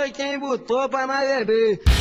foi quem botou pra nós beber.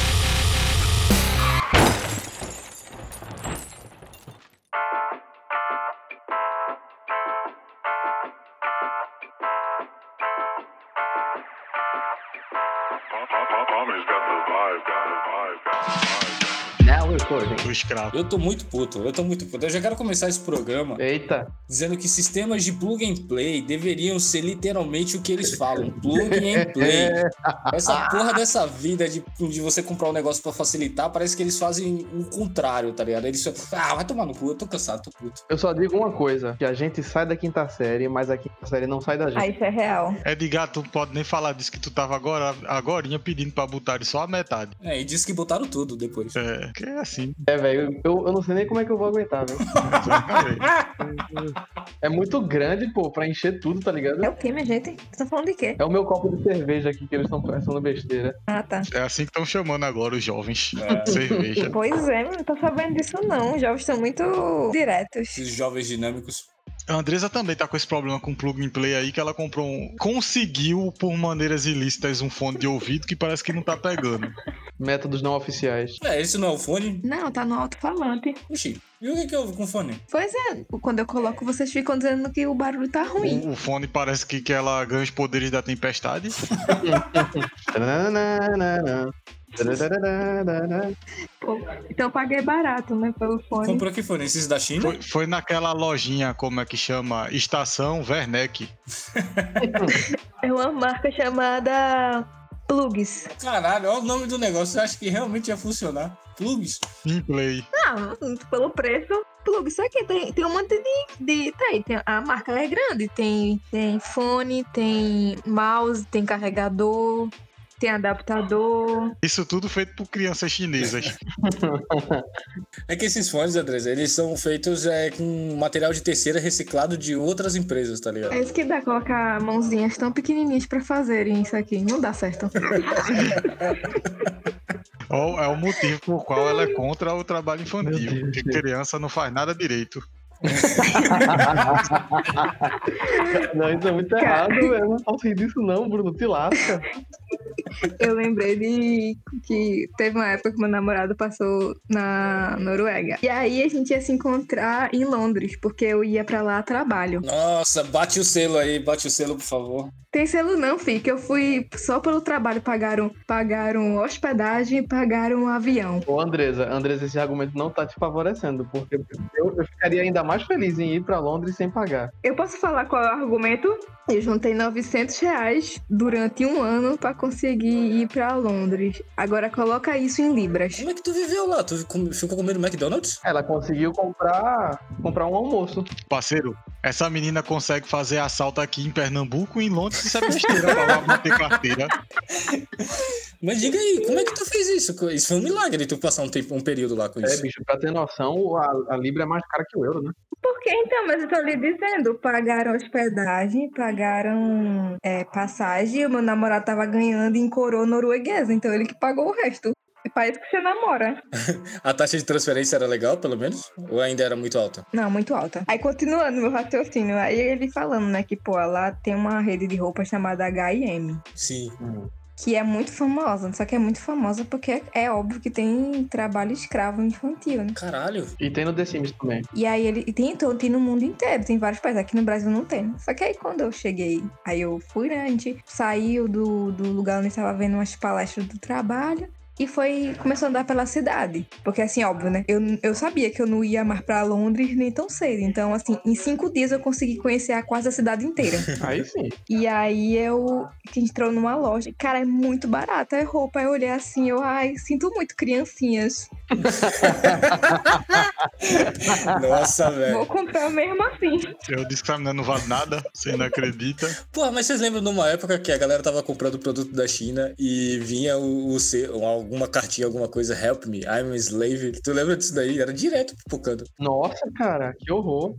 Do escravo. Eu tô muito puto, eu tô muito puto. Eu já quero começar esse programa Eita. dizendo que sistemas de plug and play deveriam ser literalmente o que eles falam, plug and play. Essa porra dessa vida de, de você comprar um negócio pra facilitar, parece que eles fazem o contrário, tá ligado? Eles só, ah, vai tomar no cu, eu tô cansado, tô puto. Eu só digo uma coisa, que a gente sai da quinta série, mas a quinta série não sai da gente. Ah, isso é real. Edgar, tu pode nem falar disso que tu tava agora, agorinha pedindo pra botar só a metade. É, e disse que botaram tudo depois. É, que é assim. É, velho, eu, eu não sei nem como é que eu vou aguentar, velho. É muito grande, pô, pra encher tudo, tá ligado? É o quê, minha gente? Vocês estão falando de quê? É o meu copo de cerveja aqui que eles estão pensando besteira. Ah, tá. É assim que estão chamando agora os jovens. É. Cerveja. Pois é, não tô sabendo disso não. Os jovens estão muito diretos. Esses jovens dinâmicos. A Andresa também tá com esse problema com plug and play aí, que ela comprou um. Conseguiu, por maneiras ilícitas, um fone de ouvido que parece que não tá pegando. Métodos não oficiais. É, esse não é o fone? Não, tá no alto-falante. Oxi, e o que que houve com o fone? Pois é, quando eu coloco, vocês ficam dizendo que o barulho tá ruim. O, o fone parece que, que ela ganha os poderes da tempestade. Então eu paguei barato, né, pelo fone. Comprou que fone? Esses da China? Foi, foi naquela lojinha, como é que chama? Estação Werneck. É uma marca chamada Plugs. Caralho, olha o nome do negócio. Eu acho que realmente ia funcionar. Plugs? In play. Ah, pelo preço, Plugs. Só que tem, tem um monte de. de tá aí, tem, a marca é grande. Tem, tem fone, tem mouse, tem carregador, tem adaptador. Isso tudo feito por crianças chinesas. É que esses fones, Andrés, eles são feitos é, com material de terceira reciclado de outras empresas, tá ligado? É isso que dá colocar mãozinhas tão pequenininhas pra fazerem isso aqui. Não dá certo. É o motivo por qual ela é contra o trabalho infantil. Deus, Porque criança não faz nada direito. Não, isso é muito errado, velho. Não posso rir disso não, Bruno. Te lasca. Eu lembrei de que teve uma época que meu namorado passou na Noruega. E aí a gente ia se encontrar em Londres, porque eu ia pra lá a trabalho. Nossa, bate o selo aí, bate o selo, por favor. Tem selo não, fi, que eu fui só pelo trabalho. Pagaram, pagaram hospedagem e pagaram um avião. Ô, Andresa, Andresa, esse argumento não tá te favorecendo, porque eu, eu ficaria ainda mais feliz em ir pra Londres sem pagar. Eu posso falar qual é o argumento? Eu juntei 900 reais durante um ano pra conseguir ir pra Londres. Agora coloca isso em libras. Como é que tu viveu lá? Tu ficou comendo McDonald's? Ela conseguiu comprar, comprar um almoço. Parceiro, essa menina consegue fazer assalto aqui em Pernambuco e em Londres isso é besteira pra lá manter carteira. Mas diga aí, como é que tu fez isso? Isso foi um milagre tu passar um tempo, um período lá com É, isso. bicho, pra ter noção, a, a Libra é mais cara que o euro, né? Por que então? Mas eu tô lhe dizendo, pagaram hospedagem, pagaram é, passagem, o meu namorado tava ganhando em coroa norueguesa, então ele que pagou o resto. É país que você namora. A taxa de transferência era legal, pelo menos? Ou ainda era muito alta? Não, muito alta. Aí continuando meu raciocínio, aí ele falando, né, que pô, lá tem uma rede de roupa chamada H&M. Sim. Que é muito famosa, só que é muito famosa porque é óbvio que tem trabalho escravo infantil, né? Caralho. E tem no The Sims também. E aí ele e tem, então, tem no mundo inteiro, tem vários países. Aqui no Brasil não tem. Só que aí quando eu cheguei, aí eu fui, né? A gente saiu do, do lugar onde estava vendo umas palestras do trabalho. E foi, começou a andar pela cidade. Porque, assim, óbvio, né? Eu, eu sabia que eu não ia mais pra Londres nem tão cedo. Então, assim, em cinco dias eu consegui conhecer a quase a cidade inteira. Aí sim. E aí eu a gente entrou numa loja. Cara, é muito barata é roupa. Aí eu olhei assim, eu, ai, sinto muito criancinhas. Nossa, velho. Vou comprar mesmo assim. Eu disse que não vale nada, você não acredita. Porra, mas vocês lembram de uma época que a galera tava comprando produto da China e vinha o, o se- alguma cartinha, alguma coisa, help me, I'm a slave. Tu lembra disso daí? Era direto pipocando. Nossa, cara, que horror.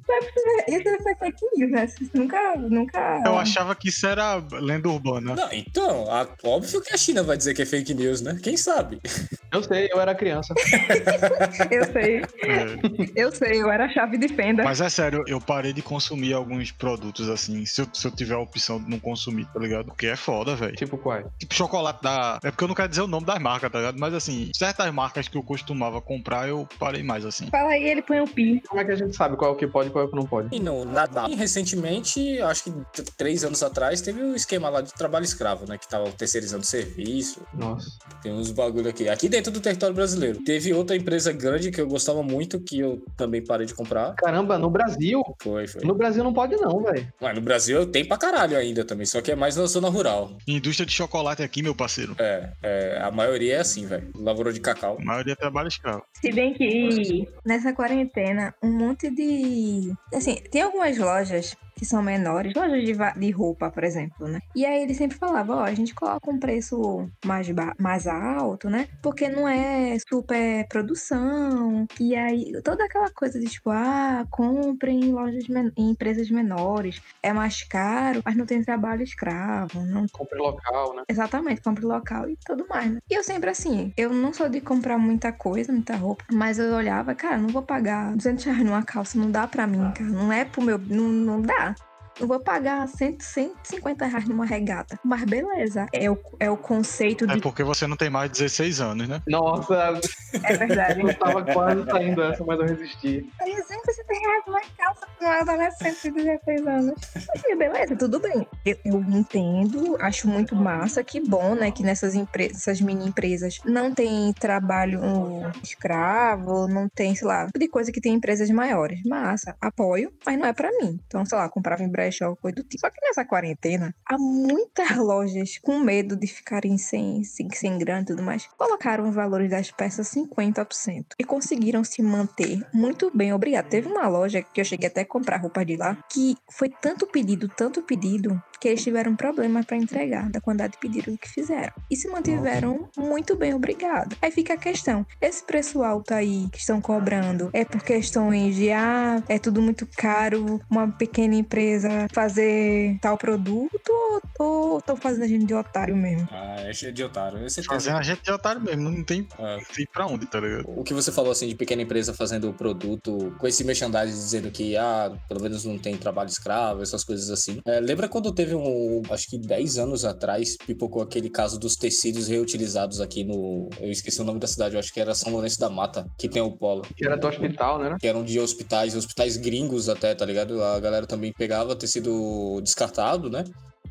Isso é fake news, né? Nunca, nunca. Eu achava que isso era lenda urbana. Não, então, a- óbvio que a China vai dizer que é fake news, né? Quem sabe? Eu sei, eu era criança. Eu sei. É. Eu sei, eu era a chave de fenda. Mas é sério, eu parei de consumir alguns produtos assim, se eu, se eu tiver a opção de não consumir, tá ligado? Porque é foda, velho. Tipo quais? Tipo chocolate da. É porque eu não quero dizer o nome das marcas, tá ligado? Mas assim, certas marcas que eu costumava comprar, eu parei mais assim. Fala aí, ele põe o pi. Como é que a gente sabe qual é o que pode e qual é o que não pode? E não, nada. E recentemente, acho que três anos atrás, teve o esquema lá de trabalho escravo, né? Que tava terceirizando serviço. Nossa. Tem uns bagulho aqui. Aqui dentro do território brasileiro. Teve outra empresa grande que eu gostava muito, que eu também parei de comprar. Caramba, no Brasil. Foi, foi. No Brasil não pode, não, velho. Mas no Brasil tem pra caralho ainda também, só que é mais na zona rural. Indústria de chocolate aqui, meu parceiro. É, é a maioria é assim, velho. Lavoura de cacau. A maioria trabalha escravo. Se bem que nessa quarentena, um monte de. Assim, tem algumas lojas que são menores, lojas de, de roupa, por exemplo, né? E aí ele sempre falava, ó, a gente coloca um preço mais, mais alto, né? Porque não é super produção. E aí, toda aquela coisa de tipo, ah, compre em lojas, men- em empresas menores, é mais caro, mas não tem trabalho escravo, não Compre local, né? Exatamente, compre local e tudo mais, né? E eu sempre assim, eu não sou de comprar muita coisa, muita roupa, mas eu olhava, cara, não vou pagar 200 reais numa calça, não dá pra mim, cara, não é pro meu, não, não dá. Não vou pagar 100, 150 reais numa regata. Mas beleza, é o, é o conceito É de... porque você não tem mais de 16 anos, né? Nossa, É verdade. eu tava quase saindo essa, mas eu resisti. Aí 150 reais numa calça com um adolescente de 16 anos. E beleza, tudo bem. Eu, eu entendo, acho muito massa, que bom, né, que nessas empresas, essas mini empresas não tem trabalho escravo, não tem, sei lá, tipo de coisa que tem em empresas maiores. Massa, apoio, mas não é pra mim. Então, sei lá, comprava em brechó, coisa do tipo. Só que nessa quarentena, há muitas lojas com medo de ficarem sem, sem, sem grana e tudo mais, colocaram os valores das peças 50% e conseguiram se manter muito bem, obrigado. Teve uma loja que eu cheguei até a comprar roupa de lá, que foi tanto pedido, tanto pedido, que eles tiveram problema para entregar da quantidade de pedido que fizeram. E se mantiveram muito bem, obrigado. Aí fica a questão: esse preço alto aí que estão cobrando é por questões de ah, é tudo muito caro, uma pequena empresa fazer tal produto ou estão fazendo a gente de otário mesmo? Ah, é cheio de otário. Eu. Fazendo a gente de otário mesmo, não tem, não tem pra onde, tá ligado? O que você falou assim de pequena empresa fazendo produto com esse merchandising dizendo que ah, pelo menos não tem trabalho escravo, essas coisas assim. É, lembra quando teve um, acho que 10 anos atrás, pipocou aquele caso dos tecidos reutilizados aqui no, eu esqueci o nome da cidade, eu acho que era São Lourenço da Mata, que tem o polo. Que era do hospital, né? Que eram de hospitais, hospitais gringos até, tá ligado? A galera também pegava tecido descartado, né?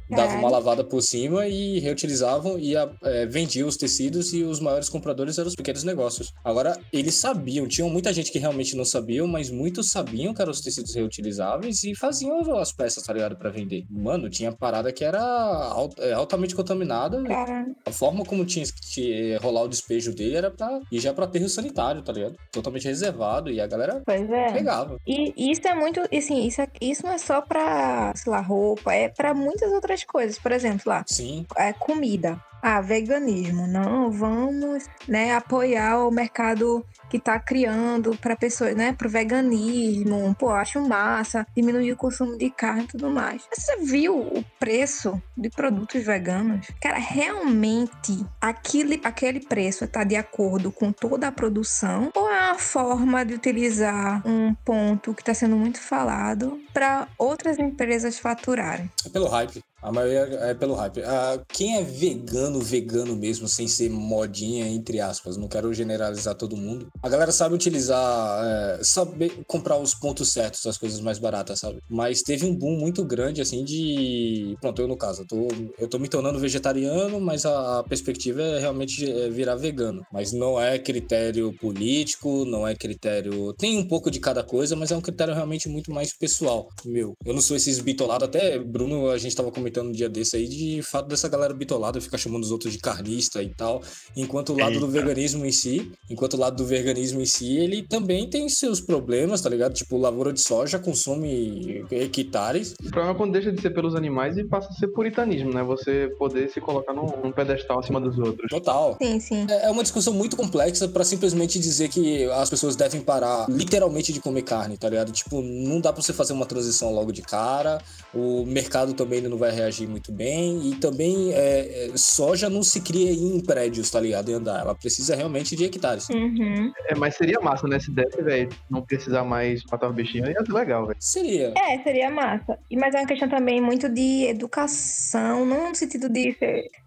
Dava uma lavada por cima e reutilizavam e a- é, vendiam os tecidos e os maiores compradores eram os pequenos negócios. Agora, eles sabiam, tinham muita gente que realmente não sabiam, mas muitos sabiam que eram os tecidos reutilizáveis e faziam as peças, tá ligado? Pra vender. Mano, tinha parada que era alt- é, altamente contaminada. Cara, A forma como tinha que rolar o despejo dele era pra ir já pra aterro sanitário, tá ligado? Totalmente reservado e a galera pois é. pegava. E isso é muito, assim, isso, é- isso não é só pra, sei lá, roupa, é pra muitas outras coisas. Por exemplo, lá, Sim, é comida. Ah, veganismo. Não, vamos, né, apoiar o mercado que tá criando para pessoas, né, pro veganismo. Pô, acho massa, diminuir o consumo de carne e tudo mais. Você viu o preço de produtos veganos? Cara, realmente aquele, aquele preço tá de acordo com toda a produção ou é uma forma de utilizar um ponto que tá sendo muito falado para outras empresas faturarem? É pelo hype. A maioria é pelo hype. Ah, quem é vegano, vegano mesmo, sem ser modinha, entre aspas, não quero generalizar todo mundo. A galera sabe utilizar, é, saber comprar os pontos certos, as coisas mais baratas, sabe? Mas teve um boom muito grande, assim, de. Pronto, eu no caso, eu tô, eu tô me tornando vegetariano, mas a, perspectiva é realmente é, virar vegano. Mas não é critério político, não é critério. Tem um pouco de cada coisa, mas é um critério realmente muito mais pessoal, meu. Eu não sou esses bitolados, até Bruno, a gente tava comentando um dia desse aí de fato dessa galera bitolada ficar chamando os outros de carnista e tal, enquanto o lado do Eita. veganismo em si, enquanto o lado do veganismo em si, ele também tem seus problemas, tá ligado? Tipo, lavoura de soja consome hectares. O problema é quando deixa de ser pelos animais e passa a ser puritanismo, né? Você poder se colocar num, num pedestal acima dos outros. Total. Sim, sim. É é uma discussão muito complexa pra simplesmente dizer que as pessoas devem parar literalmente de comer carne, tá ligado? Tipo, não dá pra você fazer uma transição logo de cara. O mercado também não vai reagir muito bem. E também é, é, soja não se cria em prédios, tá ligado? Em andar. Ela precisa realmente de hectares. Uhum. É, mas seria massa, né? Se desse, velho, não precisar mais matar os bichinhos, ia ser legal, velho. Seria. É, seria massa. E- Mas é uma questão também muito de educação, não no sentido de,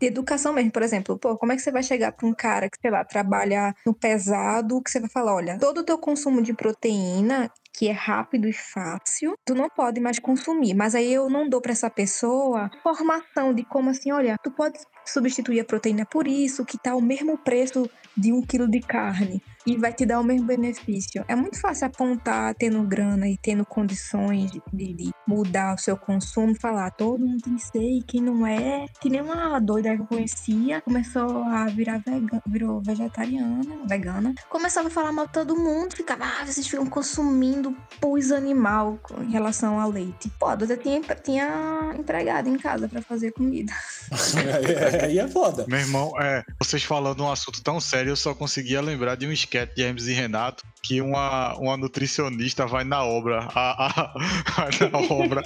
de educação mesmo. Por exemplo, pô, como é que você vai chegar pra um cara que, sei lá, trabalha no pesado, que você vai falar, olha, todo o teu consumo de proteína, que é rápido e fácil, tu não pode mais consumir. Mas aí eu não dou pra essa pessoa formação de como assim, olha, tu pode substituir a proteína por isso, que tá o mesmo preço de um quilo de carne e vai te dar o mesmo benefício. É muito fácil apontar, tendo grana e tendo condições de, de mudar o seu consumo, falar todo mundo tem que ser e quem não é, que nem uma doida que eu conhecia, começou a virar vegana, virou vegetariana, vegana, começava a falar mal de todo mundo, ficava, ah, vocês ficam consumindo pus animal em relação ao leite. Pô, a doida tinha, tinha empregada em casa pra fazer comida. Aí é foda. Meu irmão, é, vocês falando um assunto tão sério, eu só conseguia lembrar de um de Hermes e Renato que uma, uma nutricionista vai na obra, a, a- vai na obra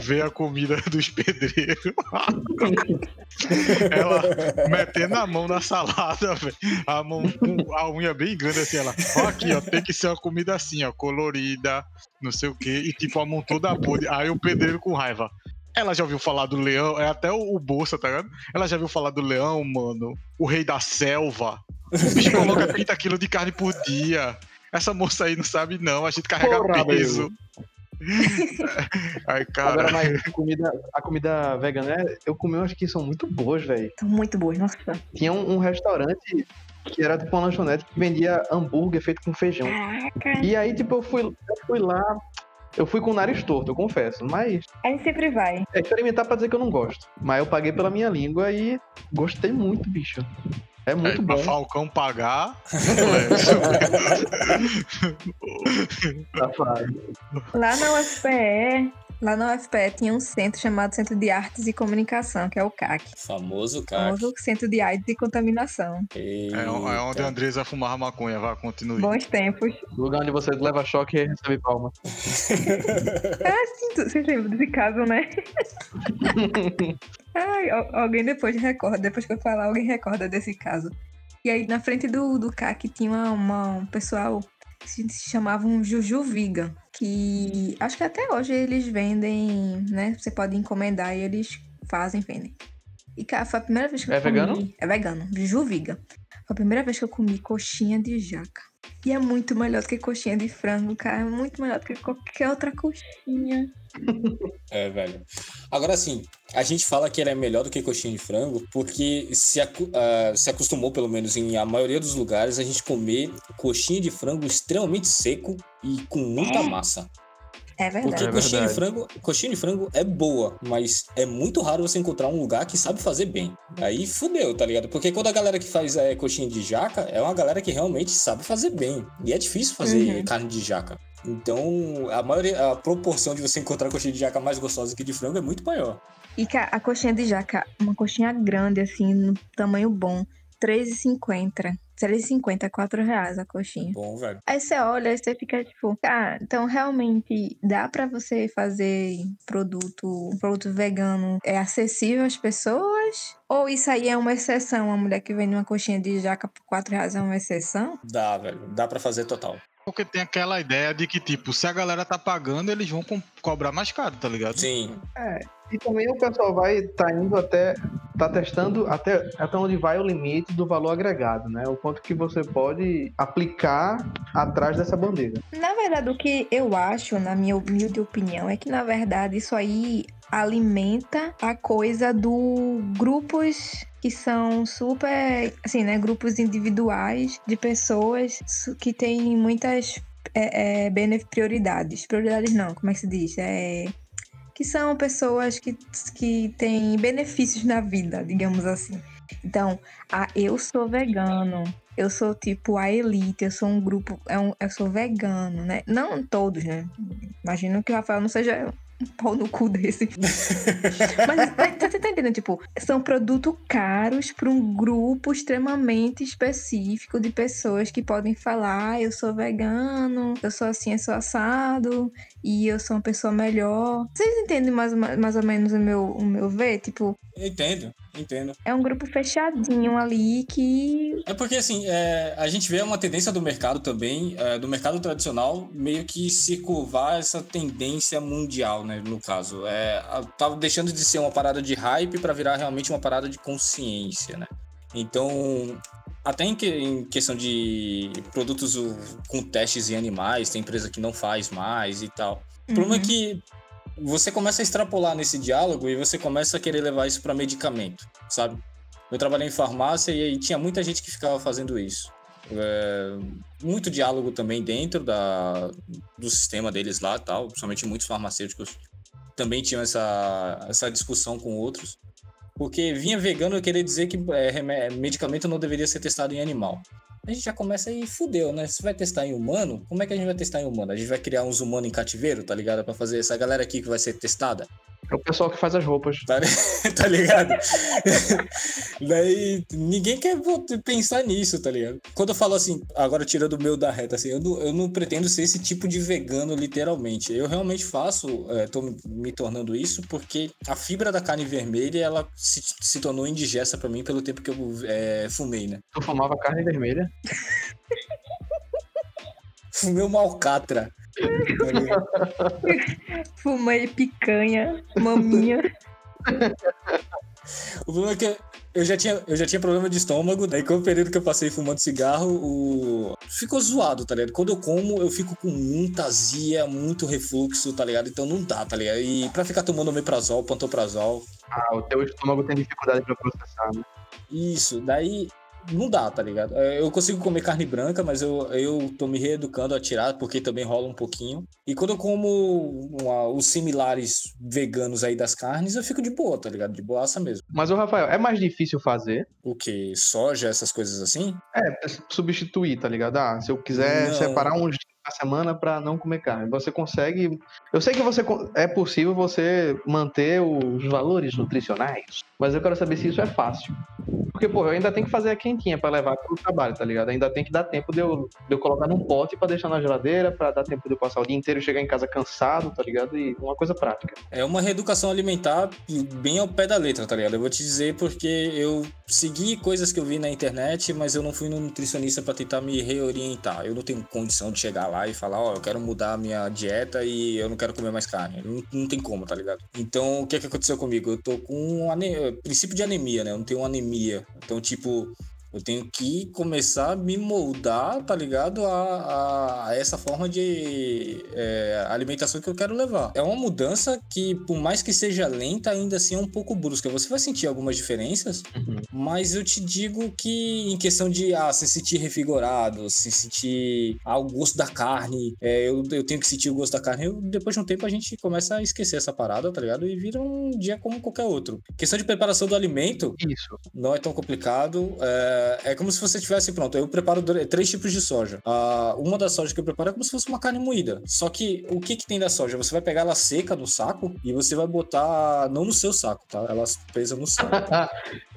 ver a comida dos pedreiros. ela metendo a mão na salada. A mão a unha bem grande assim, ela. Ó, aqui, ó, tem que ser uma comida assim, ó, colorida, não sei o quê, e tipo a mão toda podre. Aí o pedreiro com raiva. Ela já ouviu falar do leão, é até o, o Bolsa, tá ligado? Ela já ouviu falar do leão, mano, o rei da selva. O bicho coloca 30 quilos de carne por dia. Essa moça aí não sabe, não. A gente carrega Porra, peso. Ai, Agora, cara. mas a comida, a comida vegana, é- eu comi umas que são muito boas, velho. São muito boas, nossa. Tinha um, um restaurante que era tipo uma lanchonete que vendia hambúrguer feito com feijão. Caraca. E aí, tipo, eu fui, eu fui lá. Eu fui com o nariz torto, eu confesso. Mas A gente sempre vai. é experimentar pra dizer que eu não gosto. Mas eu paguei pela minha língua e gostei muito, bicho. É muito É, pra bom. Falcão pagar. safado. Lá na UFPE, lá na UFPE tinha um centro chamado Centro de Artes e Comunicação, que é o CAC. Famoso cara. Famoso Centro de AIDS e Contaminação. É, é onde a Andresa fumava maconha. Vai, continue. Bons tempos. Lugar onde você leva choque e recebe palma. Ah, sim, vocês lembram desse caso, né? Ai, al- alguém depois recorda, depois que eu falar, alguém recorda desse caso. E aí, na frente do, do CAC tinha uma, uma- um pessoal que se chamavam Juju Viga, que acho que até hoje eles vendem, né? Você pode encomendar e eles fazem, vendem. E, cara, foi a primeira vez que É eu comi... vegano? É vegano, Juju Viga. Foi a primeira vez que eu comi coxinha de jaca. E é muito melhor do que coxinha de frango, cara. É muito melhor do que qualquer outra coxinha. É, velho. Agora assim, a gente fala que ele é melhor do que coxinha de frango porque se, ah, se acostumou, pelo menos em a maioria dos lugares, a gente comer coxinha de frango extremamente seco e com muita massa. É Porque verdade. É coxinha de verdade. frango, coxinha de frango é boa, mas é muito raro você encontrar um lugar que sabe fazer bem. Aí fudeu, tá ligado? Porque quando a galera que faz é, coxinha de jaca é uma galera que realmente sabe fazer bem. E é difícil fazer Uhum. carne de jaca. Então, a maioria, a proporção de você encontrar coxinha de jaca mais gostosa que de frango é muito maior. E cara, a coxinha de jaca, uma coxinha grande, assim, no tamanho bom, R$3,50. R$3,50, 4 reais a coxinha. Bom, velho. Aí você olha e você fica tipo, ah, então realmente dá pra você fazer produto, produto vegano é acessível às pessoas? Ou isso aí é uma exceção? Uma mulher que vende uma coxinha de jaca por 4 reais é uma exceção? Dá, velho. Dá pra fazer total. Porque tem aquela ideia de que, tipo, se a galera tá pagando, eles vão cobrar mais caro, tá ligado? Sim. E também o pessoal vai tá indo até tá testando até até onde vai o limite do valor agregado, né? O quanto que você pode aplicar atrás dessa bandeira. Na verdade, o que eu acho, na minha humilde opinião, é que na verdade isso aí alimenta a coisa do grupos que são super, assim, né, grupos individuais de pessoas que têm muitas é, é, prioridades. Prioridades não, como é que se diz? É, que são pessoas que, que têm benefícios na vida, digamos assim. Então, ah, eu sou vegano, eu sou tipo a elite, eu sou um grupo, é um- eu sou vegano, né? Não todos, né? Imagino que o Rafael não seja um pau no cu desse. Mas tá, tá, tá entendendo? Tipo, são produtos caros para um grupo extremamente específico de pessoas que podem falar: "Ah, eu sou vegano, eu sou assim, eu sou assado, e eu sou uma pessoa melhor. Vocês entendem mais, mais ou menos o meu, o meu ver? Tipo, Entendo, entendo. é um grupo fechadinho ali que. É porque, assim, é, a gente vê uma tendência do mercado também, é, do mercado tradicional, meio que se curvar essa tendência mundial, né? No caso. É, tava deixando de ser uma parada de hype para virar realmente uma parada de consciência, né? Então, até em, que- em questão de produtos com testes em animais, tem empresa que não faz mais e tal. O problema é Uhum. que você começa a extrapolar nesse diálogo e você começa a querer levar isso para medicamento, sabe? Eu trabalhei em farmácia e aí tinha muita gente que ficava fazendo isso. É, muito diálogo também dentro da, do sistema deles lá, tal. Principalmente muitos farmacêuticos também tinham essa, essa discussão com outros. Porque vinha vegano querer dizer que é, medicamento não deveria ser testado em animal. A gente já começa aí, fudeu, né? Se vai testar em humano, como é que a gente vai testar em humano? A gente vai criar uns humanos em cativeiro, tá ligado? Pra fazer essa galera aqui que vai ser testada. É o pessoal que faz as roupas. Tá, tá ligado? Daí ninguém quer pensar nisso, tá ligado? Quando eu falo assim, agora tirando o meu da reta, assim, eu não, eu não pretendo ser esse tipo de vegano, literalmente. Eu realmente faço, é, tô me- tornando isso porque a fibra da carne vermelha, ela se, se tornou indigesta pra mim pelo tempo que eu é, fumei, né? Tu fumava carne vermelha. Fumei uma alcatra. Fumei picanha, maminha. O problema é que eu já tinha, eu já tinha problema de estômago, daí com o período que eu passei fumando cigarro, o... ficou zoado, tá ligado? Quando eu como, eu fico com muita azia, muito refluxo, tá ligado? Então não dá, tá ligado? E pra ficar tomando omeprazol, pantoprazol, Ah, o teu estômago tem dificuldade pra processar, né? isso, daí não dá, tá ligado? É, Eu consigo comer carne branca, mas eu, eu tô me reeducando a tirar, porque também rola um pouquinho. E quando eu como uma- os similares veganos aí das carnes, eu fico de boa, tá ligado? De boaça mesmo. Mas, o Rafael, é mais difícil fazer? O que? Soja, essas coisas assim? É, substituir, tá ligado? Ah, se eu quiser Não. separar uns semana pra não comer carne, você consegue. Eu sei que você é possível você manter os valores nutricionais, mas eu quero saber se isso é fácil. Porque, pô, eu ainda tenho que fazer a quentinha pra levar pro trabalho, tá ligado? Ainda tem que dar tempo de eu, de eu colocar num pote pra deixar na geladeira, pra dar tempo de eu passar o dia inteiro chegar em casa cansado, tá ligado? E uma coisa prática. É uma reeducação alimentar bem ao pé da letra, tá ligado? Eu vou te dizer porque eu segui coisas que eu vi na internet, mas eu não fui no nutricionista pra tentar me reorientar. Eu não tenho condição de chegar lá e falar, ó, eu quero mudar a minha dieta e eu não quero comer mais carne. Não, não tem como, tá ligado? Então, o que que aconteceu comigo? Eu tô com ane... princípio de anemia, né? Eu não tenho anemia. Então, tipo, eu tenho que começar a me moldar, tá ligado? A, a- a essa forma de é, alimentação que eu quero levar. É uma mudança que, por mais que seja lenta, ainda assim é um pouco brusca. Você vai sentir algumas diferenças, mas eu te digo que em questão de ah, se sentir revigorado, se sentir ah, o gosto da carne, é, eu, eu tenho que sentir o gosto da carne, eu- depois de um tempo a gente começa a esquecer essa parada, tá ligado? E vira um dia como qualquer outro. Questão de preparação do alimento, Isso. não é tão complicado. É, é como se você tivesse, pronto, eu preparo três tipos de soja. Ah, uma das sojas que eu preparo é como se fosse uma carne moída. Só que o que, que tem da soja? Você vai pegar ela seca no saco e você vai botar, não no seu saco, tá? Ela presa no saco.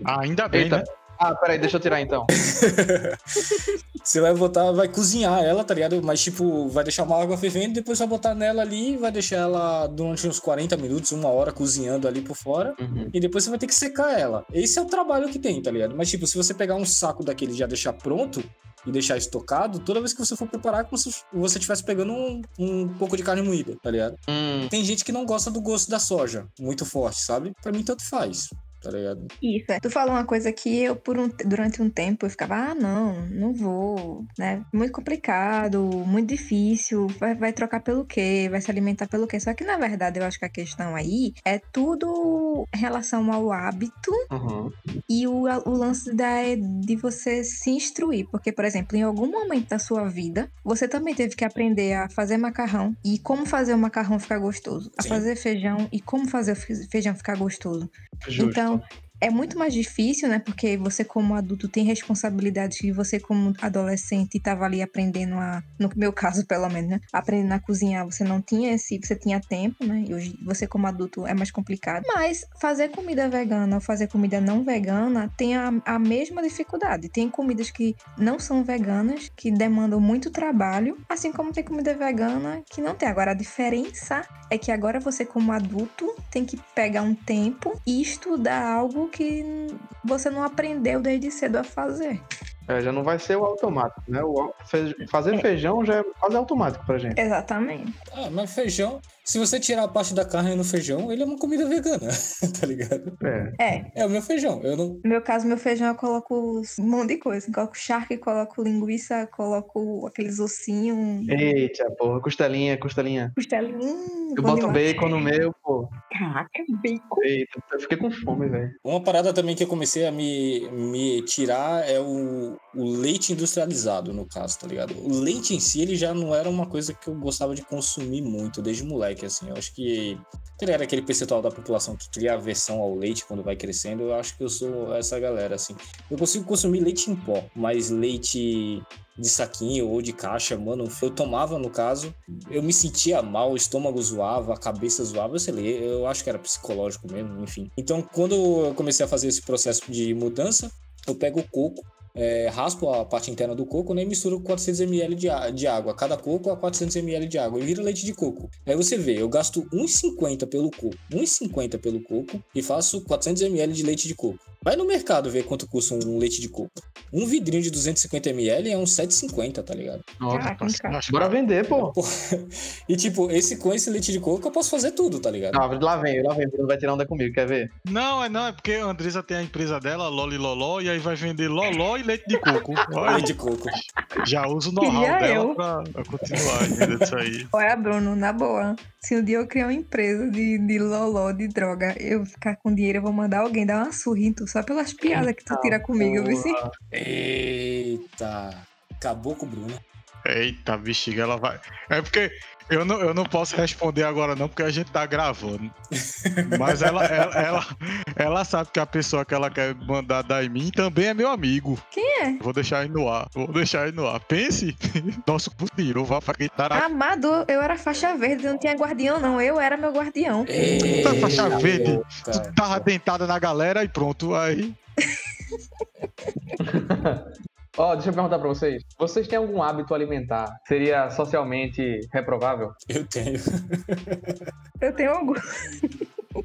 Ah, ainda bem, Eita. né? Ah, peraí, deixa eu tirar então. Você vai botar, vai cozinhar ela, tá ligado? Mas, tipo, vai deixar uma água fervendo, depois vai botar nela ali, vai deixar ela durante uns 40 minutos, uma hora cozinhando ali por fora. Uhum. E depois você vai ter que secar ela. Esse é o trabalho que tem, tá ligado? Mas, tipo, se você pegar um saco daquele e já deixar pronto e deixar estocado, toda vez que você for preparar, é como se você estivesse pegando um, um pouco de carne moída, tá ligado? Hum, Tem gente que não gosta do gosto da soja, muito forte, sabe? Pra mim, tanto faz, tá ligado? Isso, é. Tu falou uma coisa que eu, por um, durante um tempo, eu ficava, ah, não, não vou, né? Muito complicado, muito difícil, vai, vai trocar pelo quê? Vai se alimentar pelo quê? Só que, na verdade, eu acho que a questão aí é tudo em relação ao hábito uhum. e o, o lance da, de você se instruir. Porque, por exemplo, em algum momento da sua vida, você também teve que aprender a fazer macarrão e como fazer o macarrão ficar gostoso. A Sim. fazer feijão e como fazer o fe- feijão ficar gostoso. Justo. Então, Oh now. É muito mais difícil, né? Porque você, como adulto, tem responsabilidades que você, como adolescente, estava ali aprendendo a. No meu caso, pelo menos, né? Aprendendo a cozinhar, você não tinha esse. Você tinha tempo, né? E hoje, você, como adulto, é mais complicado. Mas fazer comida vegana ou fazer comida não vegana tem a, a mesma dificuldade. Tem comidas que não são veganas, que demandam muito trabalho, assim como tem comida vegana que não tem. Agora, a diferença é que agora você, como adulto, tem que pegar um tempo e estudar algo que você não aprendeu desde cedo a fazer. É, já não vai ser o automático, né? O fe- fazer feijão já é quase automático pra gente. Exatamente. Ah, mas feijão, se você tirar a parte da carne no feijão, ele é uma comida vegana, tá ligado? É. É, É o meu feijão. Eu não. No meu caso, meu feijão eu coloco um monte de coisa. Coloco charque, coloco linguiça, coloco aqueles ossinhos, Eita, porra, costelinha, costelinha. costelinha. Eu boto demais. bacon no meu, pô. Caraca, bacon. Eita, eu fiquei com fome, velho. Uma parada também que eu comecei a me, me tirar é o, o leite industrializado, no caso, tá ligado? O leite em si, ele já não era uma coisa que eu gostava de consumir muito, desde moleque, assim. Eu acho que era aquele percentual da população que cria aversão ao leite quando vai crescendo. Eu acho que eu sou essa galera, assim. Eu consigo consumir leite em pó, mas leite de saquinho ou de caixa, mano, eu tomava no caso, eu me sentia mal, o estômago zoava, a cabeça zoava, eu sei lá, eu acho que era psicológico mesmo, enfim. Então, quando eu comecei a fazer esse processo de mudança, eu pego o coco, é, raspo a parte interna do coco né, e misturo 400 ml de, de água. Cada coco a 400 ml de água e vira leite de coco. Aí você vê, eu gasto 1,50 pelo coco, 1,50 pelo coco e faço 400 ml de leite de coco. Vai no mercado ver quanto custa um leite de coco. Um vidrinho de 250 ml é uns 7,50, tá ligado? Nossa. Acho bora vender, pô. E tipo, esse com esse leite de coco eu posso fazer tudo, tá ligado? Não, lá vem, lá vem, não vai tirar onda comigo, quer ver? Não, é não, é porque a Andresa tem a empresa dela, Loli Loló, e aí vai vender Loló e leite de coco. Olha, Leite de coco. já usa o know-how dela eu. pra, pra continuar vendendo isso aí. Olha, Bruno, na boa. Se um dia eu criar uma empresa de, de loló, de droga, eu ficar com dinheiro, eu vou mandar alguém dar uma surra em tu, só pelas piadas que tu tira comigo, viu? Eita. Acabou com o Bruno. Eita, bexiga, ela vai. É porque eu não, eu não posso responder agora, não, porque a gente tá gravando. Mas ela, ela, ela, ela sabe que a pessoa que ela quer mandar dar em mim também é meu amigo. Quem é? Vou deixar aí no ar. Vou deixar aí no ar. Pense, nosso tirou, vai pra quem tá Amado, eu era faixa verde, não tinha guardião, não. Eu era meu guardião. Tá faixa verde. Tu tava dentada na galera e pronto. Aí. Ó, deixa eu perguntar pra vocês. Vocês têm algum hábito alimentar seria socialmente reprovável? Eu tenho. Eu tenho algum.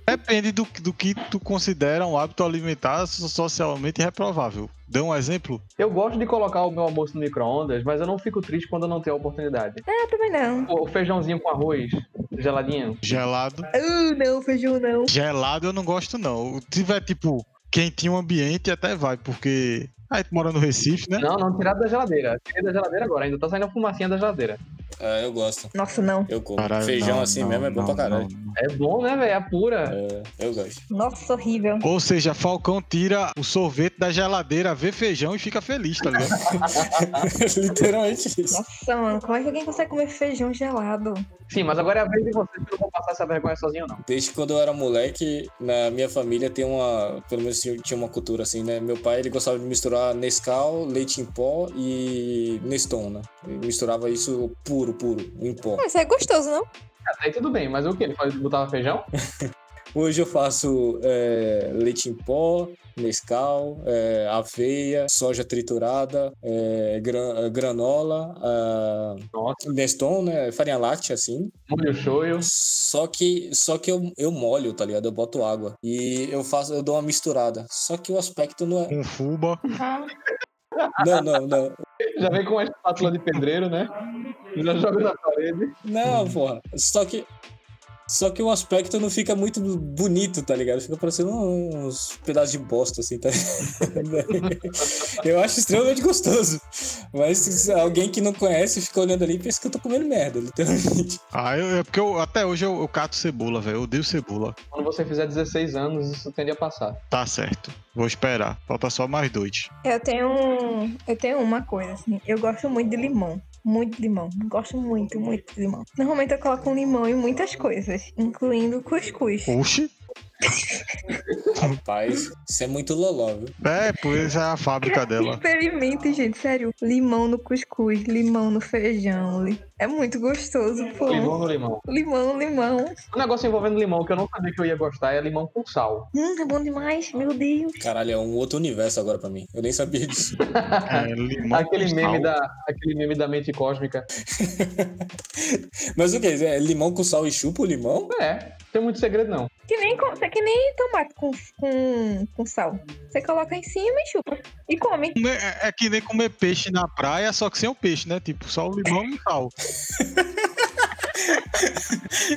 Depende do, do que tu considera um hábito alimentar so- socialmente reprovável. Dê um exemplo. Eu gosto de colocar o meu almoço no micro-ondas, mas eu não fico triste quando eu não tenho a oportunidade. Eu também não. O feijãozinho com arroz, geladinho. Gelado. Uh, não, feijão não. Gelado eu não gosto, não. Se tiver, tipo, quentinho o ambiente, até vai, porque. Aí tu mora no Recife, né? Não, não, tirado da geladeira. Tirei da geladeira agora, ainda tá saindo a fumacinha da geladeira. É, eu gosto. Nossa, não. Eu como. Caralho, Feijão não, assim não, mesmo é bom pra caralho. É bom, né, velho? É pura. É, eu gosto. Nossa, horrível. Ou seja, Falcão tira o sorvete da geladeira, vê feijão e fica feliz, tá ligado? Literalmente isso. Nossa, mano, como é que alguém consegue comer feijão gelado? Sim, mas agora é a vez de vocês que eu não vou passar essa vergonha sozinho, não. Desde quando eu era moleque, na minha família tem uma. Pelo menos tinha tinha uma cultura assim, né? Meu pai ele gostava de misturar Nescau, leite em pó e Neston, né? Ele misturava isso puro, puro, em pó. Mas é gostoso, não? Até aí tudo bem, mas o que? Ele faz- botava feijão? Hoje eu faço é, leite em pó, Nescau, é, aveia, soja triturada, é, gran- granola, ah, Nossa, Neston, né? Farinha láctea, assim. molho shoyu. Só que, só que eu, eu molho, tá ligado? Eu boto água. E eu faço, eu dou uma misturada. Só que o aspecto não é. Com fuba. Não, não, não. Já vem com uma espátula de pedreiro, né? Já joga na parede. Não, porra. Só que. Só que o aspecto não fica muito bonito, tá ligado? Fica parecendo uns pedaços de bosta, assim, tá ligado? Eu acho extremamente gostoso. Mas alguém que não conhece fica olhando ali pensa que eu tô comendo merda, literalmente. Ah, eu, é porque eu, até hoje eu, eu cato cebola, velho. Eu odeio cebola. Quando você fizer 16 anos, isso tende a passar. Tá certo. Vou esperar. Falta só mais dois. Eu tenho um, eu tenho uma coisa assim. Eu gosto muito de limão, muito limão. Gosto muito, muito de limão. Normalmente eu coloco um limão em muitas coisas, incluindo cuscuz. Oxi. Rapaz, isso é muito loló, viu? É, pois é a fábrica dela. Experimente, gente, sério. Limão no cuscuz, limão no feijão. li- É muito gostoso, pô. Limão no limão. Limão, limão. Um negócio envolvendo limão que eu não sabia que eu ia gostar é limão com sal. Hum, é bom demais, meu Deus. Caralho, é um outro universo agora pra mim. Eu nem sabia disso. É, limão aquele, com meme sal. da, aquele meme da mente cósmica. Mas o que? É limão com sal e chupa o limão? É, tem muito segredo não. Que nem, com- que nem tomate com, com, com sal. Você coloca em cima e chupa. E come. É, é que nem comer peixe na praia, só que sem o peixe, né? Tipo, só o limão e o sal.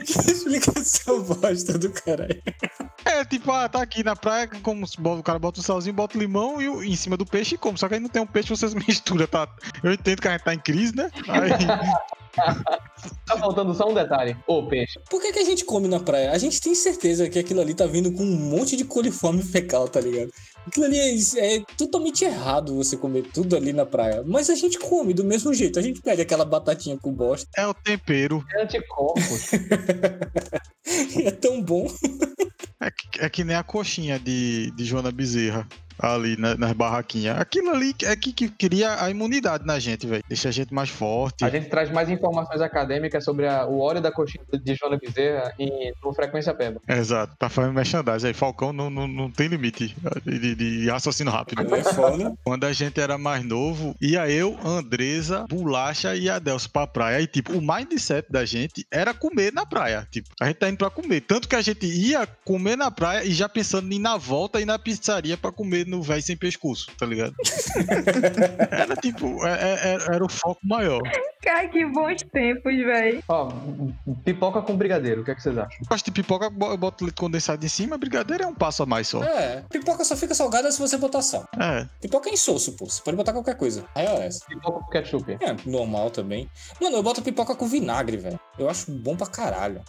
que explicação bosta do caralho. É, tipo, ah, tá aqui na praia, como o cara bota o salzinho, bota o limão e o- em cima do peixe e come. Só que aí não tem um peixe, vocês misturam, tá? Eu entendo que a gente tá em crise, né? Aí, Tá faltando só um detalhe. Ô, peixe. Por que, que a gente come na praia? A gente tem certeza que aquilo ali tá vindo com um monte de coliforme fecal, tá ligado? Aquilo ali é, é totalmente errado você comer tudo ali na praia. Mas a gente come do mesmo jeito. A gente pede aquela batatinha com bosta. é o tempero. É anticorpos. É tão bom. É que, é que nem a coxinha de, de Joana Bezerra. Ali na- nas barraquinhas. Aquilo ali é que, que cria a imunidade na gente, velho. Deixa a gente mais forte. A gente traz mais informações acadêmicas sobre a- o óleo da coxinha de Joana Bezerra em, no Frequência Peba. Exato, tá fazendo merchandising aí. Falcão não, não, não tem limite de, de- de raciocínio rápido. É foda. Quando a gente era mais novo, ia eu, Andresa, Bolacha e Adelso pra praia. E, tipo, o mindset da gente era comer na praia. Tipo, a gente tá indo pra comer. Tanto que a gente ia comer na praia e já pensando em ir na volta e na pizzaria pra comer no véi sem pescoço, tá ligado? era tipo, é- é- é- era o foco maior. Cara, que bons tempos, velho. Ó, pipoca com brigadeiro, o que, é que vocês acham? Eu gosto de pipoca, eu boto leite condensado em cima, brigadeiro é um passo a mais só. É, pipoca só fica salgada se você botar sal. É. Pipoca é insosso, pô. Você pode botar qualquer coisa. Aí é essa. Pipoca com ketchup. É, normal também. Mano, eu boto pipoca com vinagre, velho. Eu acho bom pra caralho.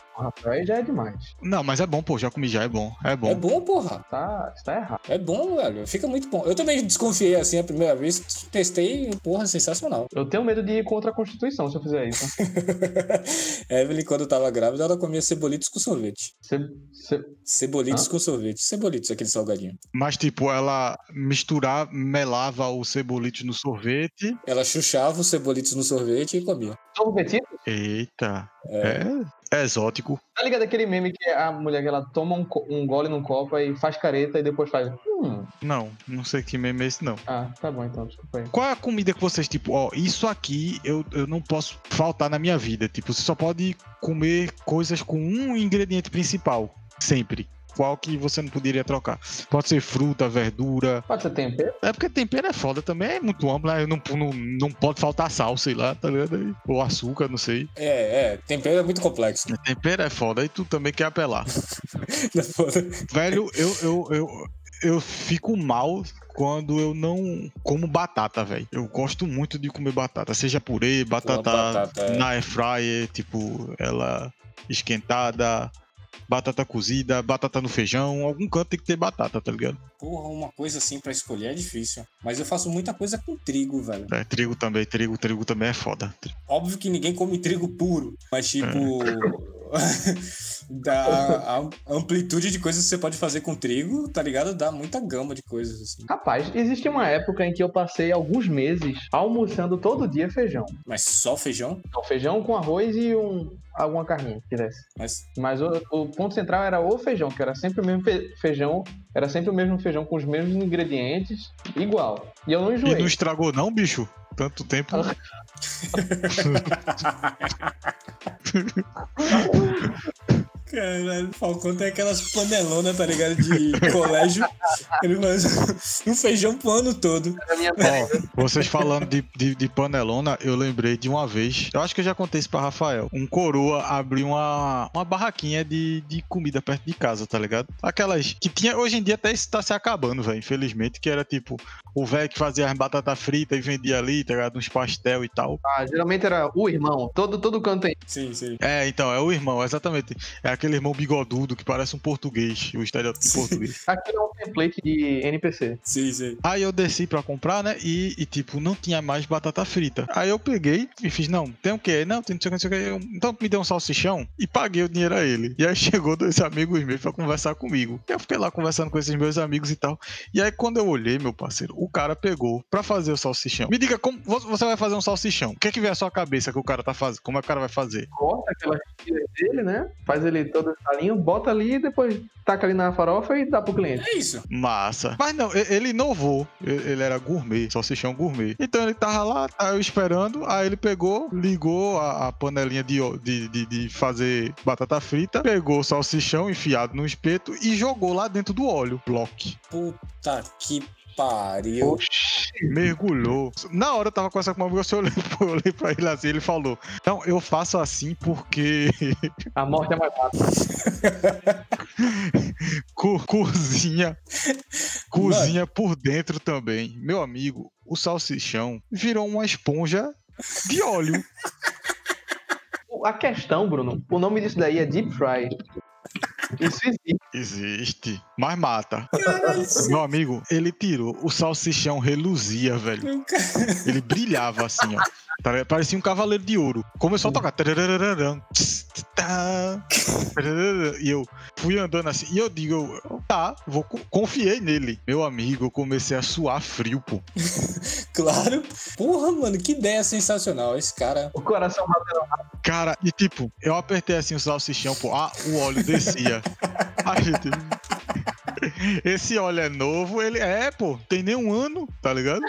Aí já é demais. Não, mas é bom, pô, já comi já, é bom. É bom. É bom, porra. Tá, está errado. É bom, velho. Fica muito bom. Eu também desconfiei assim a primeira vez. Testei, porra, sensacional. Eu tenho medo de ir contra a Constituição se eu fizer isso. Evelyn, quando tava grávida, ela comia cebolitos com sorvete. Você, você- Cebolitos Hã? com sorvete. Cebolitos, aquele salgadinho. Mas, tipo, ela misturar, melava o cebolite no sorvete. Ela chuchava os cebolitos no sorvete e comia. Sorvetito? Eita. É. É, exótico. Tá ligado aquele meme que a mulher que ela toma um, um gole num copo e faz careta e depois faz. Hum. Não, não sei que meme é esse, não. Ah, tá bom então, desculpa aí. Qual é a comida que vocês, tipo, ó, isso aqui eu, eu não posso faltar na minha vida? Tipo, você só pode comer coisas com um ingrediente principal, sempre. Qual que você não poderia trocar? Pode ser fruta, verdura. Pode ser tempero? É porque tempero é foda também, é muito amplo, né? Não, não, não pode faltar sal, sei lá, tá ligado? Ou açúcar, não sei. É, é. Tempero é muito complexo. Tempero é foda, aí tu também quer apelar. Velho, eu, eu, eu, eu fico mal quando eu não como batata, velho. Eu gosto muito de comer batata, seja purê, batata, batata, é. na air fryer, tipo, ela esquentada, batata cozida, batata no feijão, algum canto tem que ter batata, tá ligado? Porra, uma coisa assim pra escolher é difícil. Mas eu faço muita coisa com trigo, velho. É, trigo também, trigo, trigo também é foda. Óbvio que ninguém come trigo puro, mas tipo. da a amplitude de coisas que você pode fazer com trigo, tá ligado? Dá muita gama de coisas, assim. Rapaz, existe uma época em que eu passei alguns meses almoçando todo dia feijão. Mas só feijão? Então, feijão com arroz e um, alguma carninha que tivesse. Mas Mas o, o ponto central era o feijão, que era sempre o mesmo fe- feijão, era sempre o mesmo feijão com os mesmos ingredientes, igual. E eu não E enjoei. não estragou não, bicho? Tanto tempo. Caralho, o Falcão tem aquelas panelonas, tá ligado? De colégio. Ele faz um feijão pro ano todo. Ó, vocês falando de, de, de panelona, eu lembrei de uma vez. Eu acho que eu já contei isso pra Rafael. Um coroa abriu uma, uma barraquinha de, de comida perto de casa, tá ligado? Aquelas que tinha. Hoje em dia até isso tá se acabando, velho. Infelizmente, que era tipo o velho que fazia as batatas fritas e vendia ali, tá ligado? Uns pastel e tal. Ah, geralmente era o irmão. Todo, todo canto tem. Sim, sim. É, então, é o irmão, exatamente. É aquele aquele irmão bigodudo que parece um português, o estereótipo português. Aquilo é um template de NPC. Sim, sim. Aí eu desci pra comprar, né? E, e, tipo, não tinha mais batata frita. Aí eu peguei e fiz, não, tem o quê? Não, tem não sei o que, não sei o que. Eu, Então me deu um salsichão e paguei o dinheiro a ele. E aí chegou dois amigos meus pra conversar comigo. E eu fiquei lá conversando com esses meus amigos e tal. E aí quando eu olhei, meu parceiro, o cara pegou pra fazer o salsichão. Me diga como vo- você vai fazer um salsichão. O que é que vem à sua cabeça que o cara tá fazendo? Como é que o cara vai fazer? Corta aquelas tiras dele, né? Faz ele todo salinho, bota ali e depois taca ali na farofa e dá pro cliente. É isso. Massa. Mas não, ele inovou. Ele era gourmet, salsichão gourmet. Então ele tava lá, tava eu esperando. Aí ele pegou, ligou a, a panelinha de, de, de, de fazer batata frita, pegou o salsichão enfiado no espeto e jogou lá dentro do óleo. Bloque. Puta que pariu. Oxi. Mergulhou. Na hora eu tava conversando com uma amiga, eu olhei, eu olhei pra ele assim, ele falou: Não, eu faço assim porque A morte é mais rápida. co- cozinha. Cozinha por dentro também. Meu amigo, o salsichão virou uma esponja de óleo. A questão, Bruno, o nome disso daí é Deep Fry. Isso existe. Existe. Mas mata. Meu amigo, ele tirou. O salsichão reluzia, velho. Ele brilhava assim, ó. Tá ligado? Parecia um cavaleiro de ouro. Começou a tocar. E eu fui andando assim. E eu digo, eu, tá, vou, co- confiei nele. Meu amigo, eu comecei a suar frio, pô. Claro. Porra, mano, que ideia sensacional. Esse cara. O coração batendo. Cara, e tipo, eu apertei assim o salsichão, pô. Ah, o óleo descia. A gente. Esse óleo é novo, ele é, pô, tem nem um ano, tá ligado?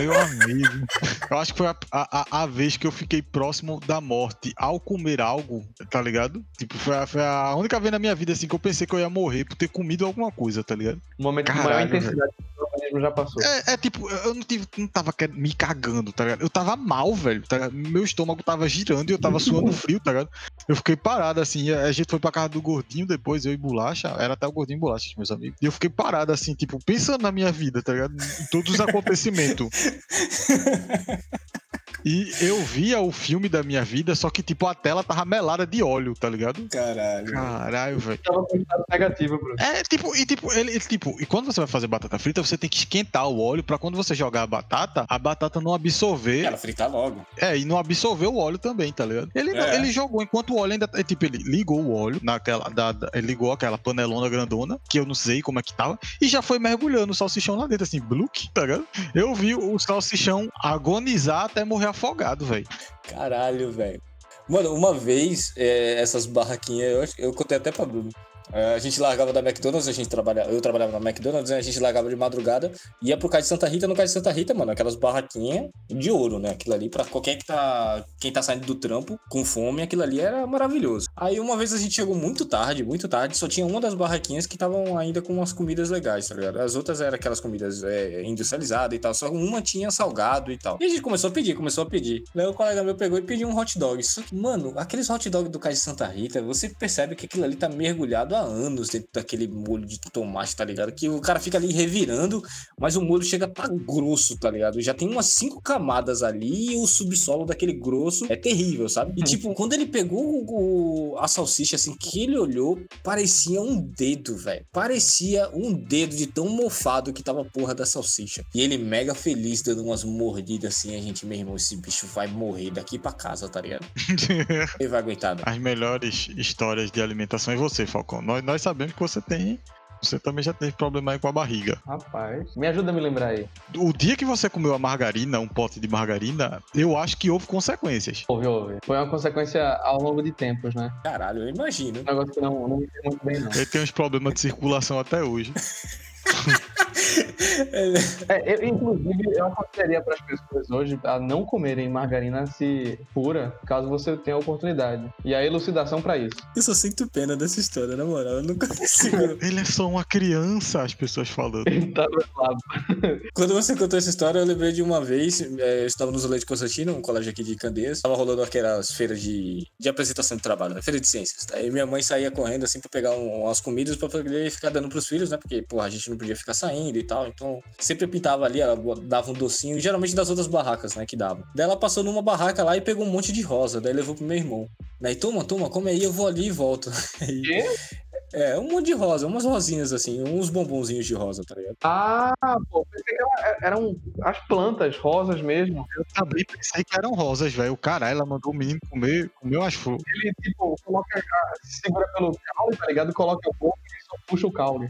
Meu amigo. Eu acho que foi a, a, a- vez que eu fiquei próximo da morte ao comer algo, tá ligado? Tipo, foi a, foi a única vez na minha vida assim que eu pensei que eu ia morrer por ter comido alguma coisa, tá ligado? O momento de maior Caralho, intensidade que já passou. É, é tipo, eu não, tive, não tava me cagando, tá ligado? Eu tava mal, velho, tá ligado? Meu estômago tava girando e eu tava suando frio, tá ligado? Eu fiquei parado assim, a a gente foi pra casa do gordinho depois, eu e Bolacha, era até o gordinho e Bolacha, meus amigos. E eu fiquei parado assim, tipo, pensando na minha vida, tá ligado? Em todos os acontecimentos. E eu via o filme da minha vida, só que, tipo, a tela tava melada de óleo, tá ligado? Caralho. Caralho, velho. Tava negativo, Bruno. É, tipo, e tipo, ele, ele, tipo, e quando você vai fazer batata frita, você tem que esquentar o óleo pra quando você jogar a batata, a batata não absorver. Ela fritar logo. É, e não absorver o óleo também, tá ligado? Ele, É. ele jogou enquanto o óleo ainda. é, Tipo, ele ligou o óleo naquela. Da, da- ele ligou aquela panelona grandona, que eu não sei como é que tava, e já foi mergulhando o salsichão lá dentro, assim, bluk, tá ligado? Eu vi o salsichão agonizar até morrer afogado, velho. Caralho, velho. Mano, uma vez, é, essas barraquinhas, eu, eu contei até pra Bruno. É, a gente largava da McDonald's, a gente trabalha, eu trabalhava na McDonald's, né? a gente largava de madrugada, ia pro Cais de Santa Rita, no Cais de Santa Rita, mano, aquelas barraquinhas de ouro, né? Aquilo ali, pra qualquer que tá. Quem tá saindo do trampo com fome, aquilo ali era maravilhoso. Aí uma vez a gente chegou muito tarde, muito tarde, só tinha uma das barraquinhas que estavam ainda com umas comidas legais, tá ligado? As outras eram aquelas comidas é, industrializadas e tal, só uma tinha salgado e tal. E a gente começou a pedir, começou a pedir. Daí o colega meu pegou e pediu um hot dog. Só que, mano, aqueles hot dog do Cais de Santa Rita, você percebe que aquilo ali tá mergulhado há anos dentro daquele molho de tomate, tá ligado? Que o cara fica ali revirando, mas o molho chega tá grosso, tá ligado? Já tem umas cinco camadas ali e o subsolo daquele grosso é terrível, sabe? E tipo, quando ele pegou o- a salsicha, assim, que ele olhou, parecia um dedo, velho. Parecia um dedo de tão mofado que tava a porra da salsicha. E ele mega feliz, dando umas mordidas assim, a gente, meu irmão, esse bicho vai morrer daqui pra casa, tá ligado? Ele vai aguentar, não. As melhores histórias de alimentação é você, Falcão. Nós, nós sabemos que você tem. Você também já teve problema aí com a barriga. Rapaz, me ajuda a me lembrar aí. O dia que você comeu a margarina, um pote de margarina, eu acho que houve consequências. Houve, houve. Foi uma consequência ao longo de tempos, né? Caralho, eu imagino. Um negócio que não, não muito bem, não. Ele tem uns problemas de circulação até hoje. É, eu, inclusive, eu aconselharia para as pessoas hoje a não comerem margarina se pura, caso você tenha a oportunidade. E a elucidação para isso. Eu só sinto pena dessa história, na moral. Eu não consigo. Ele é só uma criança, as pessoas falando. Ele tá do lado. Quando você contou essa história, eu lembrei de uma vez, é, eu estava no Leite Constantino, um colégio aqui de Candeias, tava rolando aquelas feiras de, de apresentação de trabalho, né? Feira de ciências. Aí minha mãe saía correndo assim pra pegar um- umas comidas pra poder ficar dando pros filhos, né? Porque, porra, a gente não podia ficar saindo e tal. Então, sempre pintava ali, ela dava um docinho, geralmente das outras barracas, né? Que dava. Daí ela passou numa barraca lá e pegou um monte de rosa, daí levou pro meu irmão. Daí, toma, toma, come aí, eu vou ali e volto. Quê? É, um monte de rosa, umas rosinhas assim, uns bombonzinhos de rosa, tá ligado? Ah, pô, pensei que era- eram as plantas rosas mesmo. Eu também pensei que eram rosas, velho. Caralho, ela mandou o menino comer, comer umas flores. Ele, tipo, coloca, a- segura pelo caule, tá ligado? Coloca o boca e só puxa o caule.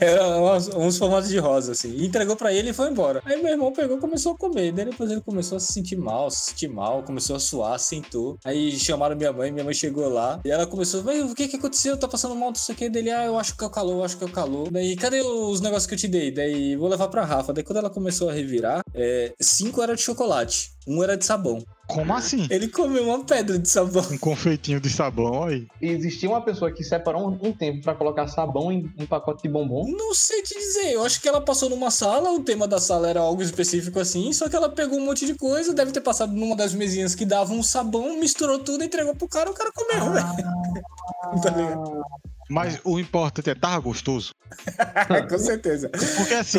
Era umas- uns formatos de rosa, assim. E entregou pra ele e foi embora. Aí meu irmão pegou e começou a comer. Daí depois ele começou a se sentir mal, se sentir mal, começou a suar, sentou. Aí chamaram minha mãe, minha mãe chegou lá. E ela começou, mas o que que aconteceu? Tá passando mal, não sei o que. Dele, ah, eu acho que é o calor, eu acho que é o calor. Daí, cadê os negócios que eu te dei? Daí, vou levar pra Rafa. Daí quando ela começou a revirar, é, cinco era de chocolate, um era de sabão. Como assim? Ele comeu uma pedra de sabão. Um confeitinho de sabão, aí. E existia uma pessoa que separou um, um tempo pra colocar sabão em um pacote de bombom. Não sei te dizer, eu acho que ela passou numa sala, o tema da sala era algo específico assim, só que ela pegou um monte de coisa, deve ter passado numa das mesinhas que dava um sabão, misturou tudo, entregou pro cara, o cara comeu, velho. Tá ligado? Mas o importante é, tava gostoso? Com certeza. Porque assim,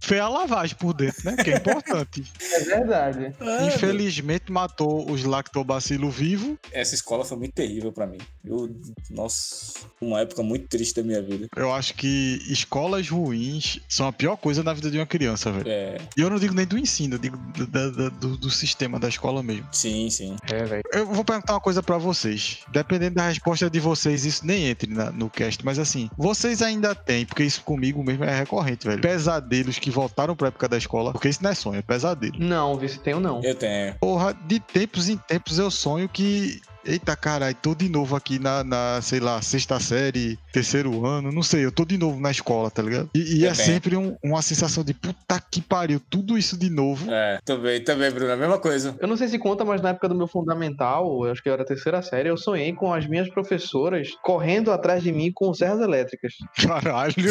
Fez a lavagem por dentro, né? Que é importante. É verdade. Ah, Infelizmente matou os lactobacilos vivos. Essa escola foi muito terrível pra mim. Eu, nossa, uma época muito triste da minha vida. Eu acho que escolas ruins são a pior coisa na vida de uma criança, velho. É, E eu não digo nem do ensino, eu digo do, da- do- do sistema da escola mesmo. sim, sim. É, velho. Eu vou perguntar uma coisa pra vocês. Dependendo da resposta de vocês, isso nem entre na- no cast, mas assim, vocês ainda têm, porque isso comigo mesmo é recorrente, velho. Pesadelos que voltaram pra época da escola, porque isso não é sonho, é pesadelo. Não, Vice, tenho não. Eu tenho. Porra, de tempos em tempos eu sonho que. Eita caralho, tô de novo aqui na, na, sei lá, sexta série, terceiro ano, não sei, eu tô de novo na escola, tá ligado? E, e é sempre um- uma sensação de puta que pariu, tudo isso de novo. É, também, também, Bruno, a mesma coisa. Eu não sei se conta, mas na época do meu fundamental, eu acho que eu era a terceira série, eu sonhei com as minhas professoras correndo atrás de mim com serras elétricas. Caralho.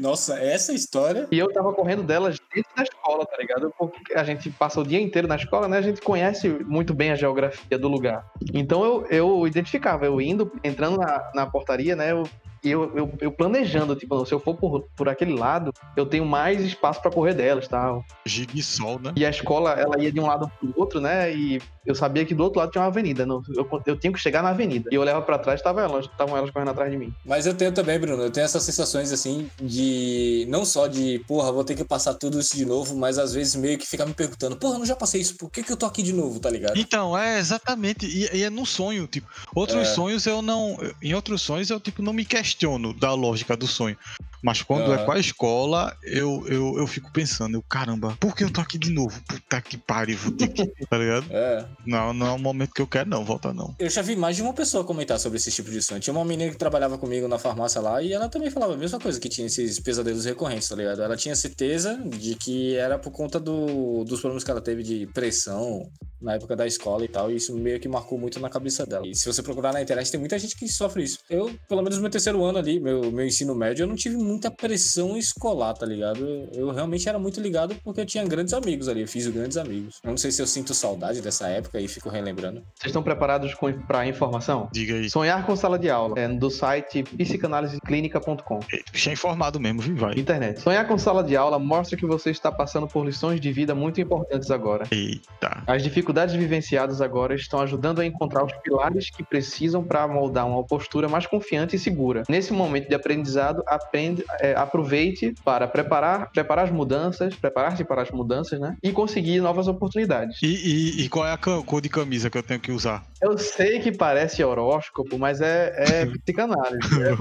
Nossa, essa história. E eu tava correndo delas dentro da escola, tá ligado? Porque a gente passa o dia inteiro na escola, né? A gente conhece muito bem a geografia do lugar. Então eu, eu identificava, eu indo, entrando na, na portaria, né? Eu, eu, eu, eu planejando, tipo, se eu for por, por aquele lado, eu tenho mais espaço pra correr delas, tal. Giguissol, né? E a escola, ela ia de um lado pro outro, né? E eu sabia que do outro lado tinha uma avenida. não- Eu, eu tinha que chegar na avenida. E eu olhava pra trás, estavam elas, estavam elas correndo atrás de mim. Mas eu tenho também, Bruno, eu tenho essas sensações assim de. Não só de, porra, vou ter que passar tudo isso de novo, mas às vezes meio que ficar me perguntando, porra, não já passei isso, por que, que eu tô aqui de novo, tá ligado? Então, é exatamente. E, e é num sonho, tipo. Outros É. sonhos eu não. Em outros sonhos eu, tipo, não me questiono da lógica do sonho. Mas quando é Aham. com a escola, eu, eu, eu fico pensando, eu, caramba, por que eu tô aqui de novo? Puta que pariu, vou ter que. tá ligado? É. Não, não é o momento que eu quero, não, volta não. Eu já vi mais de uma pessoa comentar sobre esse tipo de sonho. Tinha uma menina que trabalhava comigo na farmácia lá e ela também falava a mesma coisa, que tinha esses pesadelos recorrentes, tá ligado? Ela tinha certeza de que era por conta do, dos problemas que ela teve de pressão na época da escola e tal, e isso meio que marcou muito na cabeça dela. E se você procurar na internet, tem muita gente que sofre isso. Eu, pelo menos no meu terceiro ano ali, meu, meu ensino médio, eu não tive muita pressão escolar, tá ligado? Eu, eu realmente era muito ligado porque eu tinha grandes amigos ali, eu fiz grandes amigos. Eu não sei se eu sinto saudade dessa época e fico relembrando. Vocês estão preparados com, pra informação? Diga aí. Sonhar com sala de aula. É do site psicanaliseclínica.com. Eita, bicho é informado mesmo, viu? Vai. Internet. Sonhar com sala de aula mostra que você está passando por lições de vida muito importantes agora. Eita. As dificuldades vivenciadas agora estão ajudando a encontrar os pilares que precisam para moldar uma postura mais confiante e segura. Nesse momento de aprendizado, aprende, é, aproveite para preparar, preparar as mudanças, preparar-se para as mudanças, né? E conseguir novas oportunidades. E, e- e qual é a cor de camisa que eu tenho que usar? Eu sei que parece horóscopo, mas é, é psicanálise. É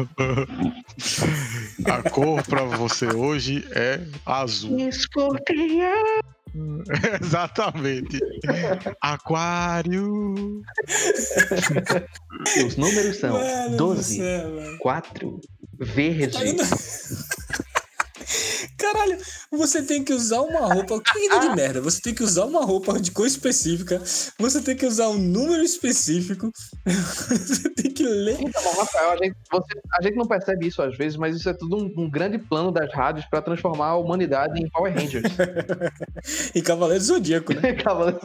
A cor pra você hoje é azul. Escorpião. Exatamente. Aquário. Os números são Mano do 12, céu, velho. 4, verde. Tá indo- Caralho, você tem que usar uma roupa. Que vida de merda. Você tem que usar uma roupa de cor específica. Você tem que usar um número específico. Você tem que ler. Então, Rafael, a gente, você- a gente não percebe isso às vezes, mas isso é tudo um, um grande plano das rádios para transformar a humanidade em Power Rangers. E Cavaleiro Zodíaco, né? Cavaleiros-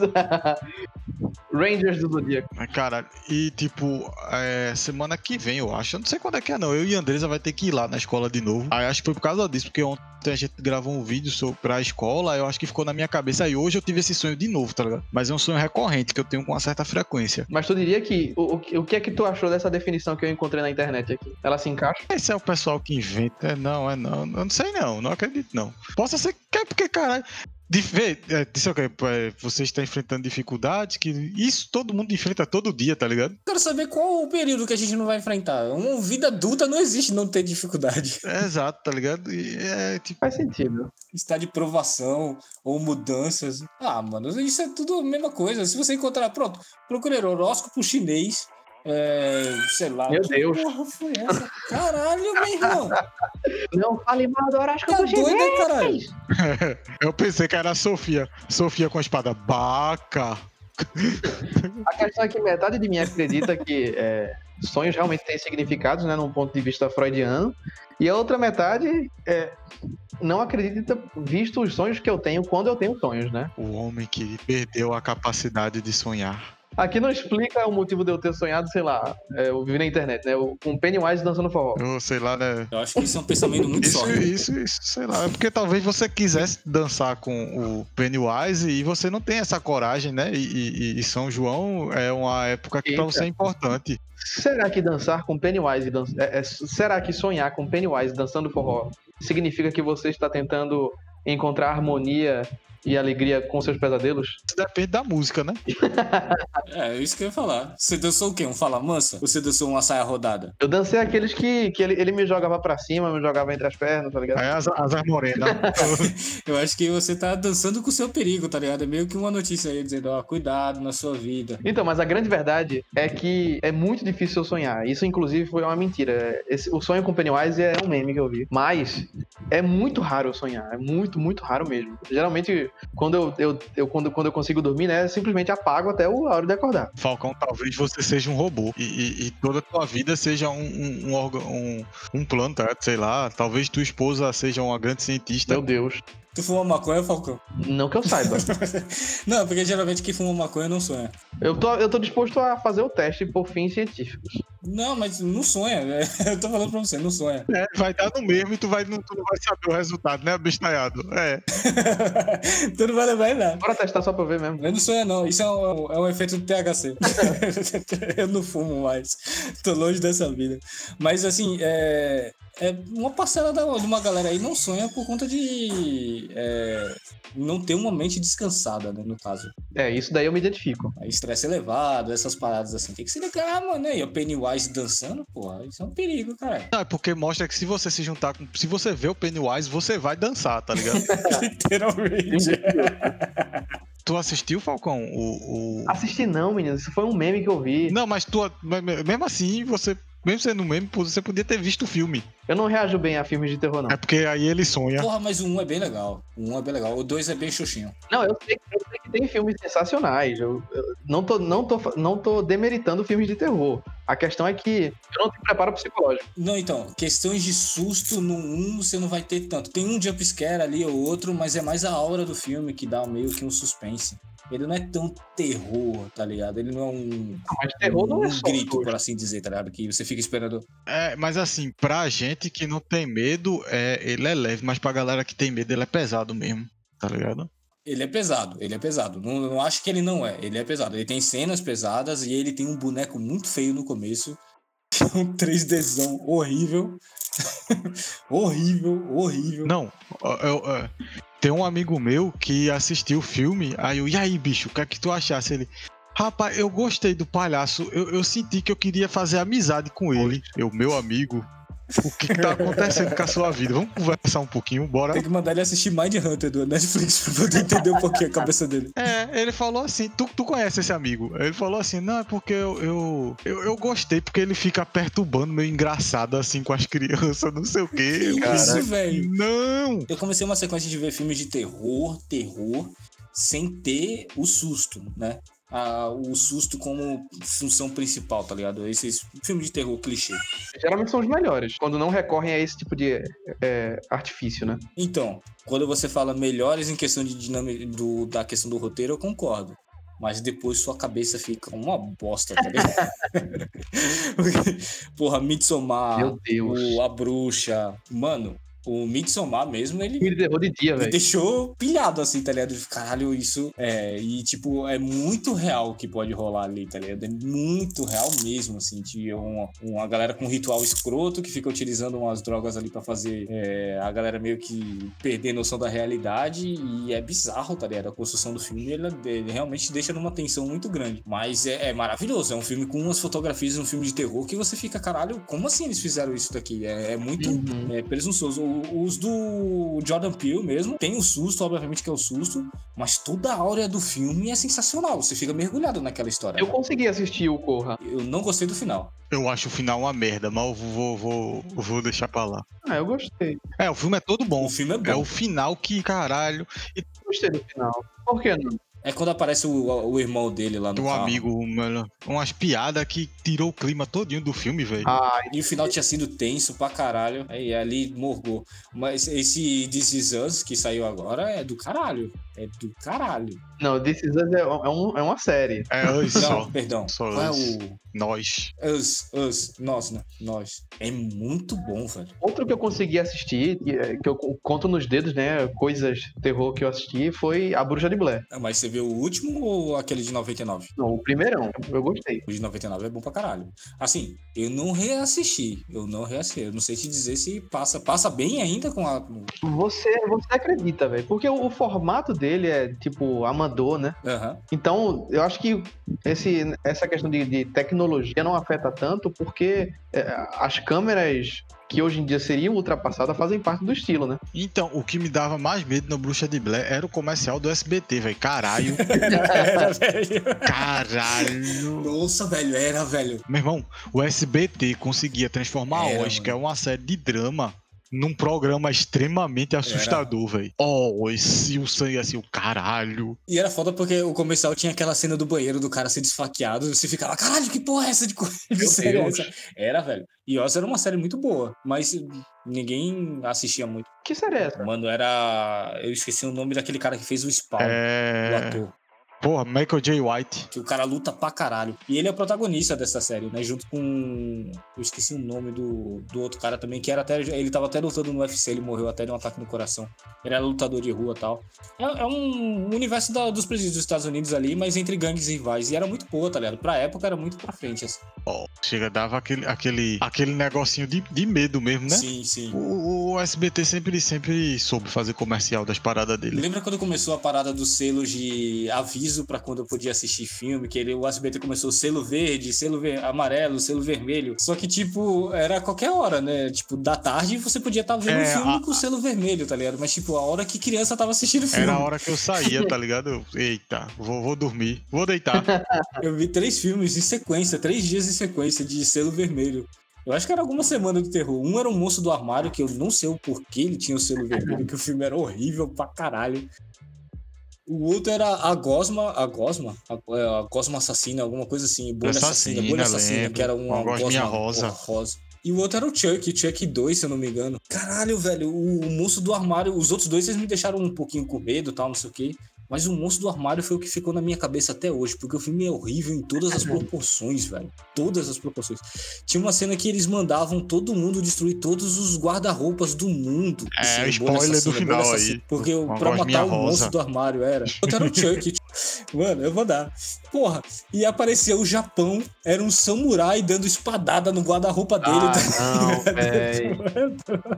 Rangers do Zodíaco. Cara, e tipo, é, semana que vem, eu acho. Eu não sei quando é que é, não. Eu e a Andresa vai ter que ir lá na escola de novo. Aí acho que foi por causa disso, porque ontem a gente gravou um vídeo sobre, pra escola, eu acho que ficou na minha cabeça. Aí hoje eu tive esse sonho de novo, tá ligado? Mas é um sonho recorrente que eu tenho com uma certa frequência. Mas tu diria que. O, o, que- o que é que tu achou dessa definição que eu encontrei na internet aqui? Ela se encaixa? Esse é o pessoal que inventa. É, Não, é não. Eu não sei não, não acredito não. Possa ser que é porque, caralho. De ver, é, disse o quê? É, você está enfrentando dificuldades, que isso todo mundo enfrenta todo dia, tá ligado? Quero saber qual o período que a gente não vai enfrentar. Uma vida adulta não existe não ter dificuldade. É exato, tá ligado? E é tipo. Faz sentido. Está de provação ou mudanças. Ah, mano, isso é tudo a mesma coisa. Se você encontrar, pronto, procure horóscopo chinês. É, sei lá. Meu que Deus. Porra foi essa? Caralho, meu irmão. Não fale mal do horóscopo Tá doido, né, caralho? Eu pensei que era a Sofia. Sofia com a espada. Baca! A questão é que metade de mim acredita que é, sonhos realmente têm significados, né, num ponto de vista freudiano, e a outra metade é, não acredita, visto os sonhos que eu tenho quando eu tenho sonhos, né? O homem que perdeu a capacidade de sonhar. Aqui não explica o motivo de eu ter sonhado, sei lá, é, eu vi na internet, né, o- com Pennywise dançando forró. Eu sei lá, né? Eu acho que isso é um pensamento muito Isso, sólido. isso, isso, sei lá. É porque talvez você quisesse dançar com o Pennywise e você não tem essa coragem, né? E, e- e São João é uma época que pra Eita. você é importante. Será que dançar com Pennywise, dan- é, é, será que sonhar com Pennywise dançando forró significa que você está tentando encontrar harmonia e alegria com seus pesadelos? Isso depende da música, né? É, isso que eu ia falar. Você dançou o quê? Um fala mansa? Ou você dançou uma saia rodada? Eu dancei aqueles que, que ele, ele me jogava pra cima, me jogava entre as pernas, tá ligado? Aí as, as morenas. Eu acho que você tá dançando com o seu perigo, tá ligado? É meio que uma notícia aí dizendo, ó, cuidado na sua vida. Então, mas a grande verdade é que é muito difícil eu sonhar. Isso, inclusive, foi uma mentira. Esse- o sonho com Pennywise é um meme que eu vi. Mas é muito raro eu sonhar. É muito, muito raro mesmo. Geralmente, quando eu, eu, eu- quando, quando eu consigo dormir, né, simplesmente apago até o- a hora de acordar. Falcão, talvez você seja um robô e, e- e toda a tua vida seja um, um, um, órgão- um, um plano, tá? sei lá. Talvez tua esposa seja uma grande cientista. Meu Deus. Tu fuma maconha, Falcão? Não que eu saiba. não, porque geralmente quem fuma maconha não sonha. eu, tô, eu tô disposto a fazer o teste por fins científicos. Não, mas não sonha. Eu tô falando pra você, não sonha. É, vai dar no mesmo e tu, vai, não, tu não vai saber o resultado, né, abestalhado? É. tu não vai levar em nada. Bora testar só pra ver mesmo. Eu não sonho, não. Isso é um, é um efeito do THC. eu não fumo mais. Tô longe dessa vida. Mas, assim, é, é uma parcela da, de uma galera aí não sonha por conta de é, não ter uma mente descansada, né, no caso. É, isso daí eu me identifico. Aí, estresse elevado, essas paradas assim. Tem que se ligar, mano. Aí, o Pennywise dançando, porra, isso é um perigo, cara. Não, é porque mostra que se você se juntar com. Se você vê o Pennywise, você vai dançar, tá ligado? Literalmente. tu assistiu, Falcão? O. o... Assisti não, menino. Isso foi um meme que eu vi. Não, mas tu. Mesmo assim, você. Mesmo sendo um meme, você podia ter visto o filme. Eu não reajo bem a filmes de terror, não. É porque aí ele sonha. Porra, mas o 1 é bem legal. O 1 é bem legal. O 2 é bem xuxinho. Não, eu sei, eu sei que tem filmes sensacionais. Eu, eu não, tô, não, tô, não tô demeritando filmes de terror. A questão é que eu não tenho preparo psicológico. Não, então, questões de susto no 1 você não vai ter tanto. Tem um jumpscare ali ou outro, mas é mais a aura do filme que dá meio que um suspense. Ele não é tão terror, tá ligado? Ele não é um, Mas terror não é um só grito, por assim dizer, tá ligado? Que você fica esperando. É, mas assim, pra gente que não tem medo, é, ele é leve, mas pra galera que tem medo, ele é pesado mesmo, tá ligado? Ele é pesado, ele é pesado. Não, não acho que ele não é, ele é pesado. Ele tem cenas pesadas e ele tem um boneco muito feio no começo. Que é um 3Dzão horrível. horrível, horrível. Não, ó, eu, ó, tem um amigo meu que assistiu o filme, aí eu, e aí, bicho, o que é que tu achasse? Ele, rapaz, eu gostei do palhaço, eu, eu senti que eu queria fazer amizade com ele. Eu, meu amigo, o que, tá acontecendo com a sua vida? Vamos conversar um pouquinho, bora? Tem que mandar ele assistir Mind Hunter do Netflix pra poder entender um pouquinho a cabeça dele. É, ele falou assim, tu, tu conhece esse amigo? Ele falou assim, não, é porque eu, eu, eu, eu gostei, porque ele fica perturbando, meio engraçado assim com as crianças, não sei o quê. Que fiz, isso, velho? Não! Eu comecei uma sequência de ver filmes de terror, terror, sem ter o susto, né? Ah, o susto como função principal, tá ligado? Esses filmes de terror clichê. Geralmente são os melhores, quando não recorrem a esse tipo de é, artifício, né? Então, quando você fala melhores em questão de dinâmica do, da questão do roteiro, eu concordo. Mas depois sua cabeça fica uma bosta, tá ligado? Porra, Midsommar, o A Bruxa. Mano, O Midsommar mesmo, ele Filme de terror de dia, velho. deixou pilhado, assim, tá ligado? Caralho, isso é. E, tipo, é muito real o que pode rolar ali, tá ligado? É muito real mesmo, assim. De uma, uma galera com ritual escroto que fica utilizando umas drogas ali pra fazer é, a galera meio que perder noção da realidade. E é bizarro, tá ligado? A construção do filme, ele, ele realmente deixa numa tensão muito grande. Mas é, é maravilhoso. É um filme com umas fotografias, um filme de terror que você fica, caralho, como assim eles fizeram isso daqui? É, é muito Uhum. é, presunçoso. Os do Jordan Peele mesmo, tem o susto, obviamente que é o susto, mas toda a áurea do filme é sensacional. Você fica mergulhado naquela história. Eu né? consegui assistir o Corra. Eu não gostei do final. Eu acho o final uma merda, mas eu vou, vou, vou deixar pra lá. Ah, eu gostei. É, o filme é todo bom. O filme é bom. É o final que, caralho, Gostei do final. Por que não? É quando aparece o, o irmão dele lá no do carro. amigo, mano, umas piadas que tirou o clima todinho do filme, velho. Ah, E o final tinha sido tenso pra caralho. Aí ali morgou. Mas esse This Is Us que saiu agora é do caralho. É do caralho. não, This Is Us é, um- é uma série. É, us Não, só. perdão. Só Qual é us. o. Nós. Us, us, nós, né? Nós. É muito bom, velho. Outro que eu consegui assistir, que, é- que eu conto nos dedos, né? Coisas terror que eu assisti, foi A Bruxa de Blair. Ah, Mas você viu o último ou aquele de 99? Não, o primeirão. Eu gostei. O de 99 é bom pra caralho. Assim, eu não reassisti. Eu não reassisti. Eu não sei te dizer se passa. Passa bem ainda com a. Você, você acredita, velho? Porque o, o formato dele é, tipo, amador, né? Aham. Então, eu acho que esse, essa questão de, de tecnologia não afeta tanto porque é, as câmeras que hoje em dia seriam ultrapassadas fazem parte do estilo, né? Então, o que me dava mais medo na Bruxa de Blair era o comercial do SBT, velho. Caralho. Era, velho. Caralho. Nossa, velho, era, velho. Meu irmão, o SBT conseguia transformar Era, Oz, que é uma série de drama, num programa extremamente assustador, velho. Oh, esse o sangue assim, o caralho. E era foda porque o comercial tinha aquela cena do banheiro do cara ser desfaqueado. Você ficava, caralho, que porra é essa de, co- de Meu série Deus. essa? Era, velho. E Oz era uma série muito boa, mas ninguém assistia muito. Que série é essa? Mano, era. Eu esqueci o nome daquele cara que fez o Spawn, o É. ator. Porra, Michael J. White. Que o cara luta pra caralho. E ele é o protagonista dessa série, né? Junto com. Eu esqueci o nome do, do outro cara também, que era até. Ele tava até lutando no UFC, ele morreu até de um ataque no coração. Ele era lutador de rua e tal. É, é um universo da- dos presídios dos Estados Unidos ali, mas entre gangues rivais. E era muito boa, tá ligado? Pra época era muito pra frente, assim. Ó, chega, dava aquele, aquele, aquele negocinho de, de medo mesmo, né? Sim, sim. O, o SBT sempre, sempre soube fazer comercial das paradas dele. Lembra quando começou a parada dos selos de aviso pra quando eu podia assistir filme? Que ele, o SBT começou selo verde, selo ver- amarelo, selo vermelho. Só que, tipo, era qualquer hora, né? Tipo, da tarde você podia estar vendo É, um filme a- com selo vermelho, tá ligado? Mas, tipo, a hora que criança tava assistindo filme. Era a hora que eu saía, tá ligado? Eu, Eita, vou, vou dormir, vou deitar. Eu vi três filmes em sequência, três dias em sequência de selo vermelho. Eu acho que era alguma semana do terror. Um era o Moço do Armário, que eu não sei o porquê ele tinha o selo vermelho, que o filme era horrível pra caralho. O outro era a Gosma, a Gosma, a, é, a Gosma Assassina, alguma coisa assim, Bolha Assassina, Bolha Assassina, lembro. que era uma, Uma gosma rosa. rosa. E o outro era o Chuck, Chuck 2, se eu não me engano. Caralho, velho, o, o Moço do Armário, os outros dois, eles me deixaram um pouquinho com medo e tal, não sei o quê. Mas o Monstro do Armário foi o que ficou na minha cabeça até hoje, porque o filme é horrível em todas as proporções, velho. Todas as proporções. Tinha uma cena que eles mandavam todo mundo destruir todos os guarda-roupas do mundo. É, Assim, spoiler do assassina, final aí. Porque o- Uma pra matar o rosa. monstro do armário era. Outro era o Chuck. Mano, eu vou dar. Porra, e apareceu o Japão, era um samurai dando espadada no guarda-roupa dele. tá Ah, não, velho.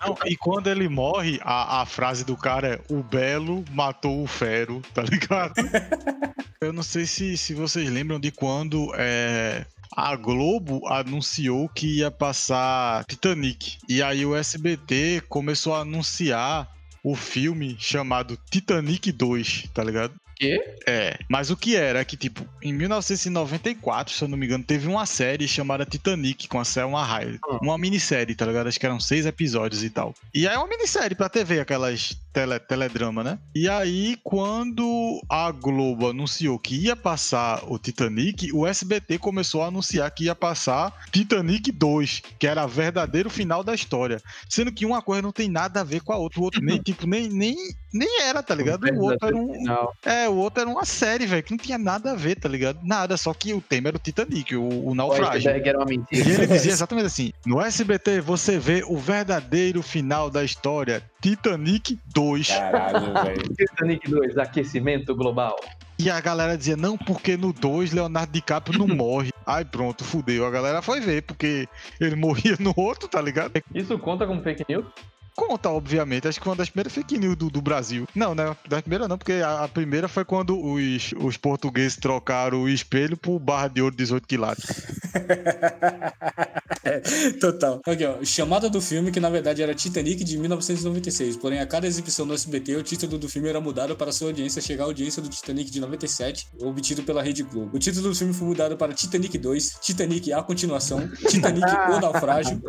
Não, e quando ele morre, a, a frase do cara é: O Belo matou o Fero, tá ligado? Eu não sei se, se vocês lembram de quando é, a Globo anunciou que ia passar Titanic. E aí o SBT começou a anunciar o filme chamado Titanic 2, tá ligado? Quê? É, mas o que era é que, tipo, em 1994, se eu não me engano, teve uma série chamada Titanic com a Selma Hayek. Ah. Uma minissérie, tá ligado? Acho que eram seis episódios e tal. E aí é uma minissérie pra TV, aquelas tele, teledrama, né? E aí, quando a Globo anunciou que ia passar o Titanic, o SBT começou a anunciar que ia passar Titanic 2, que era o verdadeiro final da história. Sendo que uma coisa não tem nada a ver com a outra. O outro nem, tipo, nem, nem, nem era, tá ligado? O outro era um. É, o outro era uma série, velho, que não tinha nada a ver, tá ligado? Nada, só que o tema era o Titanic, o, o naufrágio. E ele dizia exatamente assim: no SBT você vê o verdadeiro final da história, Titanic 2. Caralho, velho. Titanic 2, aquecimento global. E a galera dizia: não, porque no 2 Leonardo DiCaprio não morre. Aí pronto, fudeu. A galera foi ver, porque ele morria no outro, tá ligado? Isso conta como fake news? Conta, obviamente. Acho que foi uma das primeiras fake news do, do Brasil. Não, né? Da primeira não, porque a, a primeira foi quando os, os portugueses trocaram o espelho por barra de ouro 18 quilates. Total. Aqui, ó. Chamada do filme, que na verdade era Titanic de 1996. Porém, a cada exibição no SBT, o título do filme era mudado para sua audiência chegar à audiência do Titanic de 97, obtido pela Rede Globo. O título do filme foi mudado para Titanic 2, Titanic A Continuação, Titanic O Naufrágio.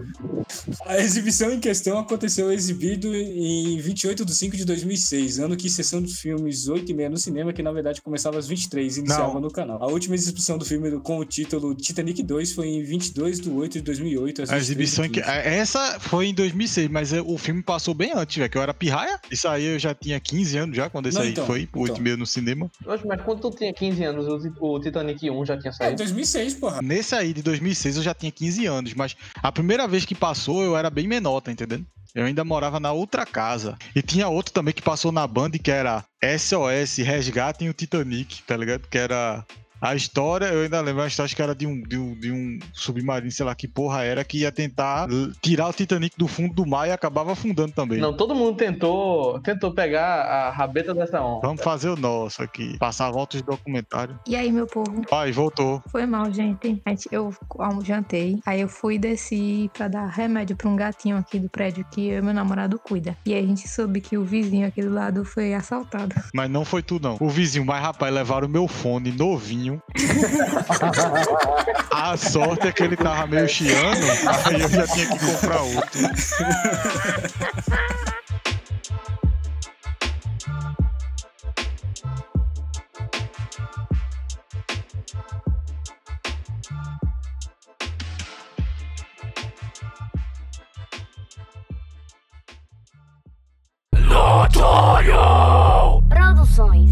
A exibição em questão aconteceu exibido em 28 de 5 de 2006, ano que sessão de filmes 8 e meia no cinema, que na verdade começava às 23 e iniciava Não. no canal. A última exibição do filme com o título Titanic 2 foi em 22 de 8 de 2008, às A 23 exibição que. 15. Essa foi em 2006, mas é, o filme passou bem antes, velho. Que eu era pirraia. Isso aí eu já tinha 15 anos já, quando esse Não, aí então, foi, o 8 então. e meio no cinema. Mas quando tu tinha 15 anos, o Ti- o Titanic 1 já tinha É, saído. 2006, porra. Nesse aí de 2006 eu já tinha 15 anos, mas a primeira vez que passou eu era bem menor, tá entendendo? Eu ainda morava na outra casa. E tinha outro também que passou na Band que era SOS Resgatem o Titanic, tá ligado? Que era. A história, eu ainda lembro, a história acho que era de um, de, um, de um submarino, sei lá que porra era, que ia tentar tirar o Titanic do fundo do mar e acabava afundando também. Não, todo mundo tentou, tentou pegar a rabeta dessa onda. Vamos fazer o nosso aqui. Passar voltas de documentário. E aí, meu povo? Ai, voltou. Foi mal, gente. A gente- Eu jantei. Aí eu fui e desci pra dar remédio pra um gatinho aqui do prédio que eu e meu namorado cuida. E aí a gente soube que o vizinho aqui do lado foi assaltado. Mas não foi tu, não. O vizinho, mas rapaz, levaram o meu fone novinho. A sorte é que ele tava meio chiando, aí eu já tinha que comprar outro. Produções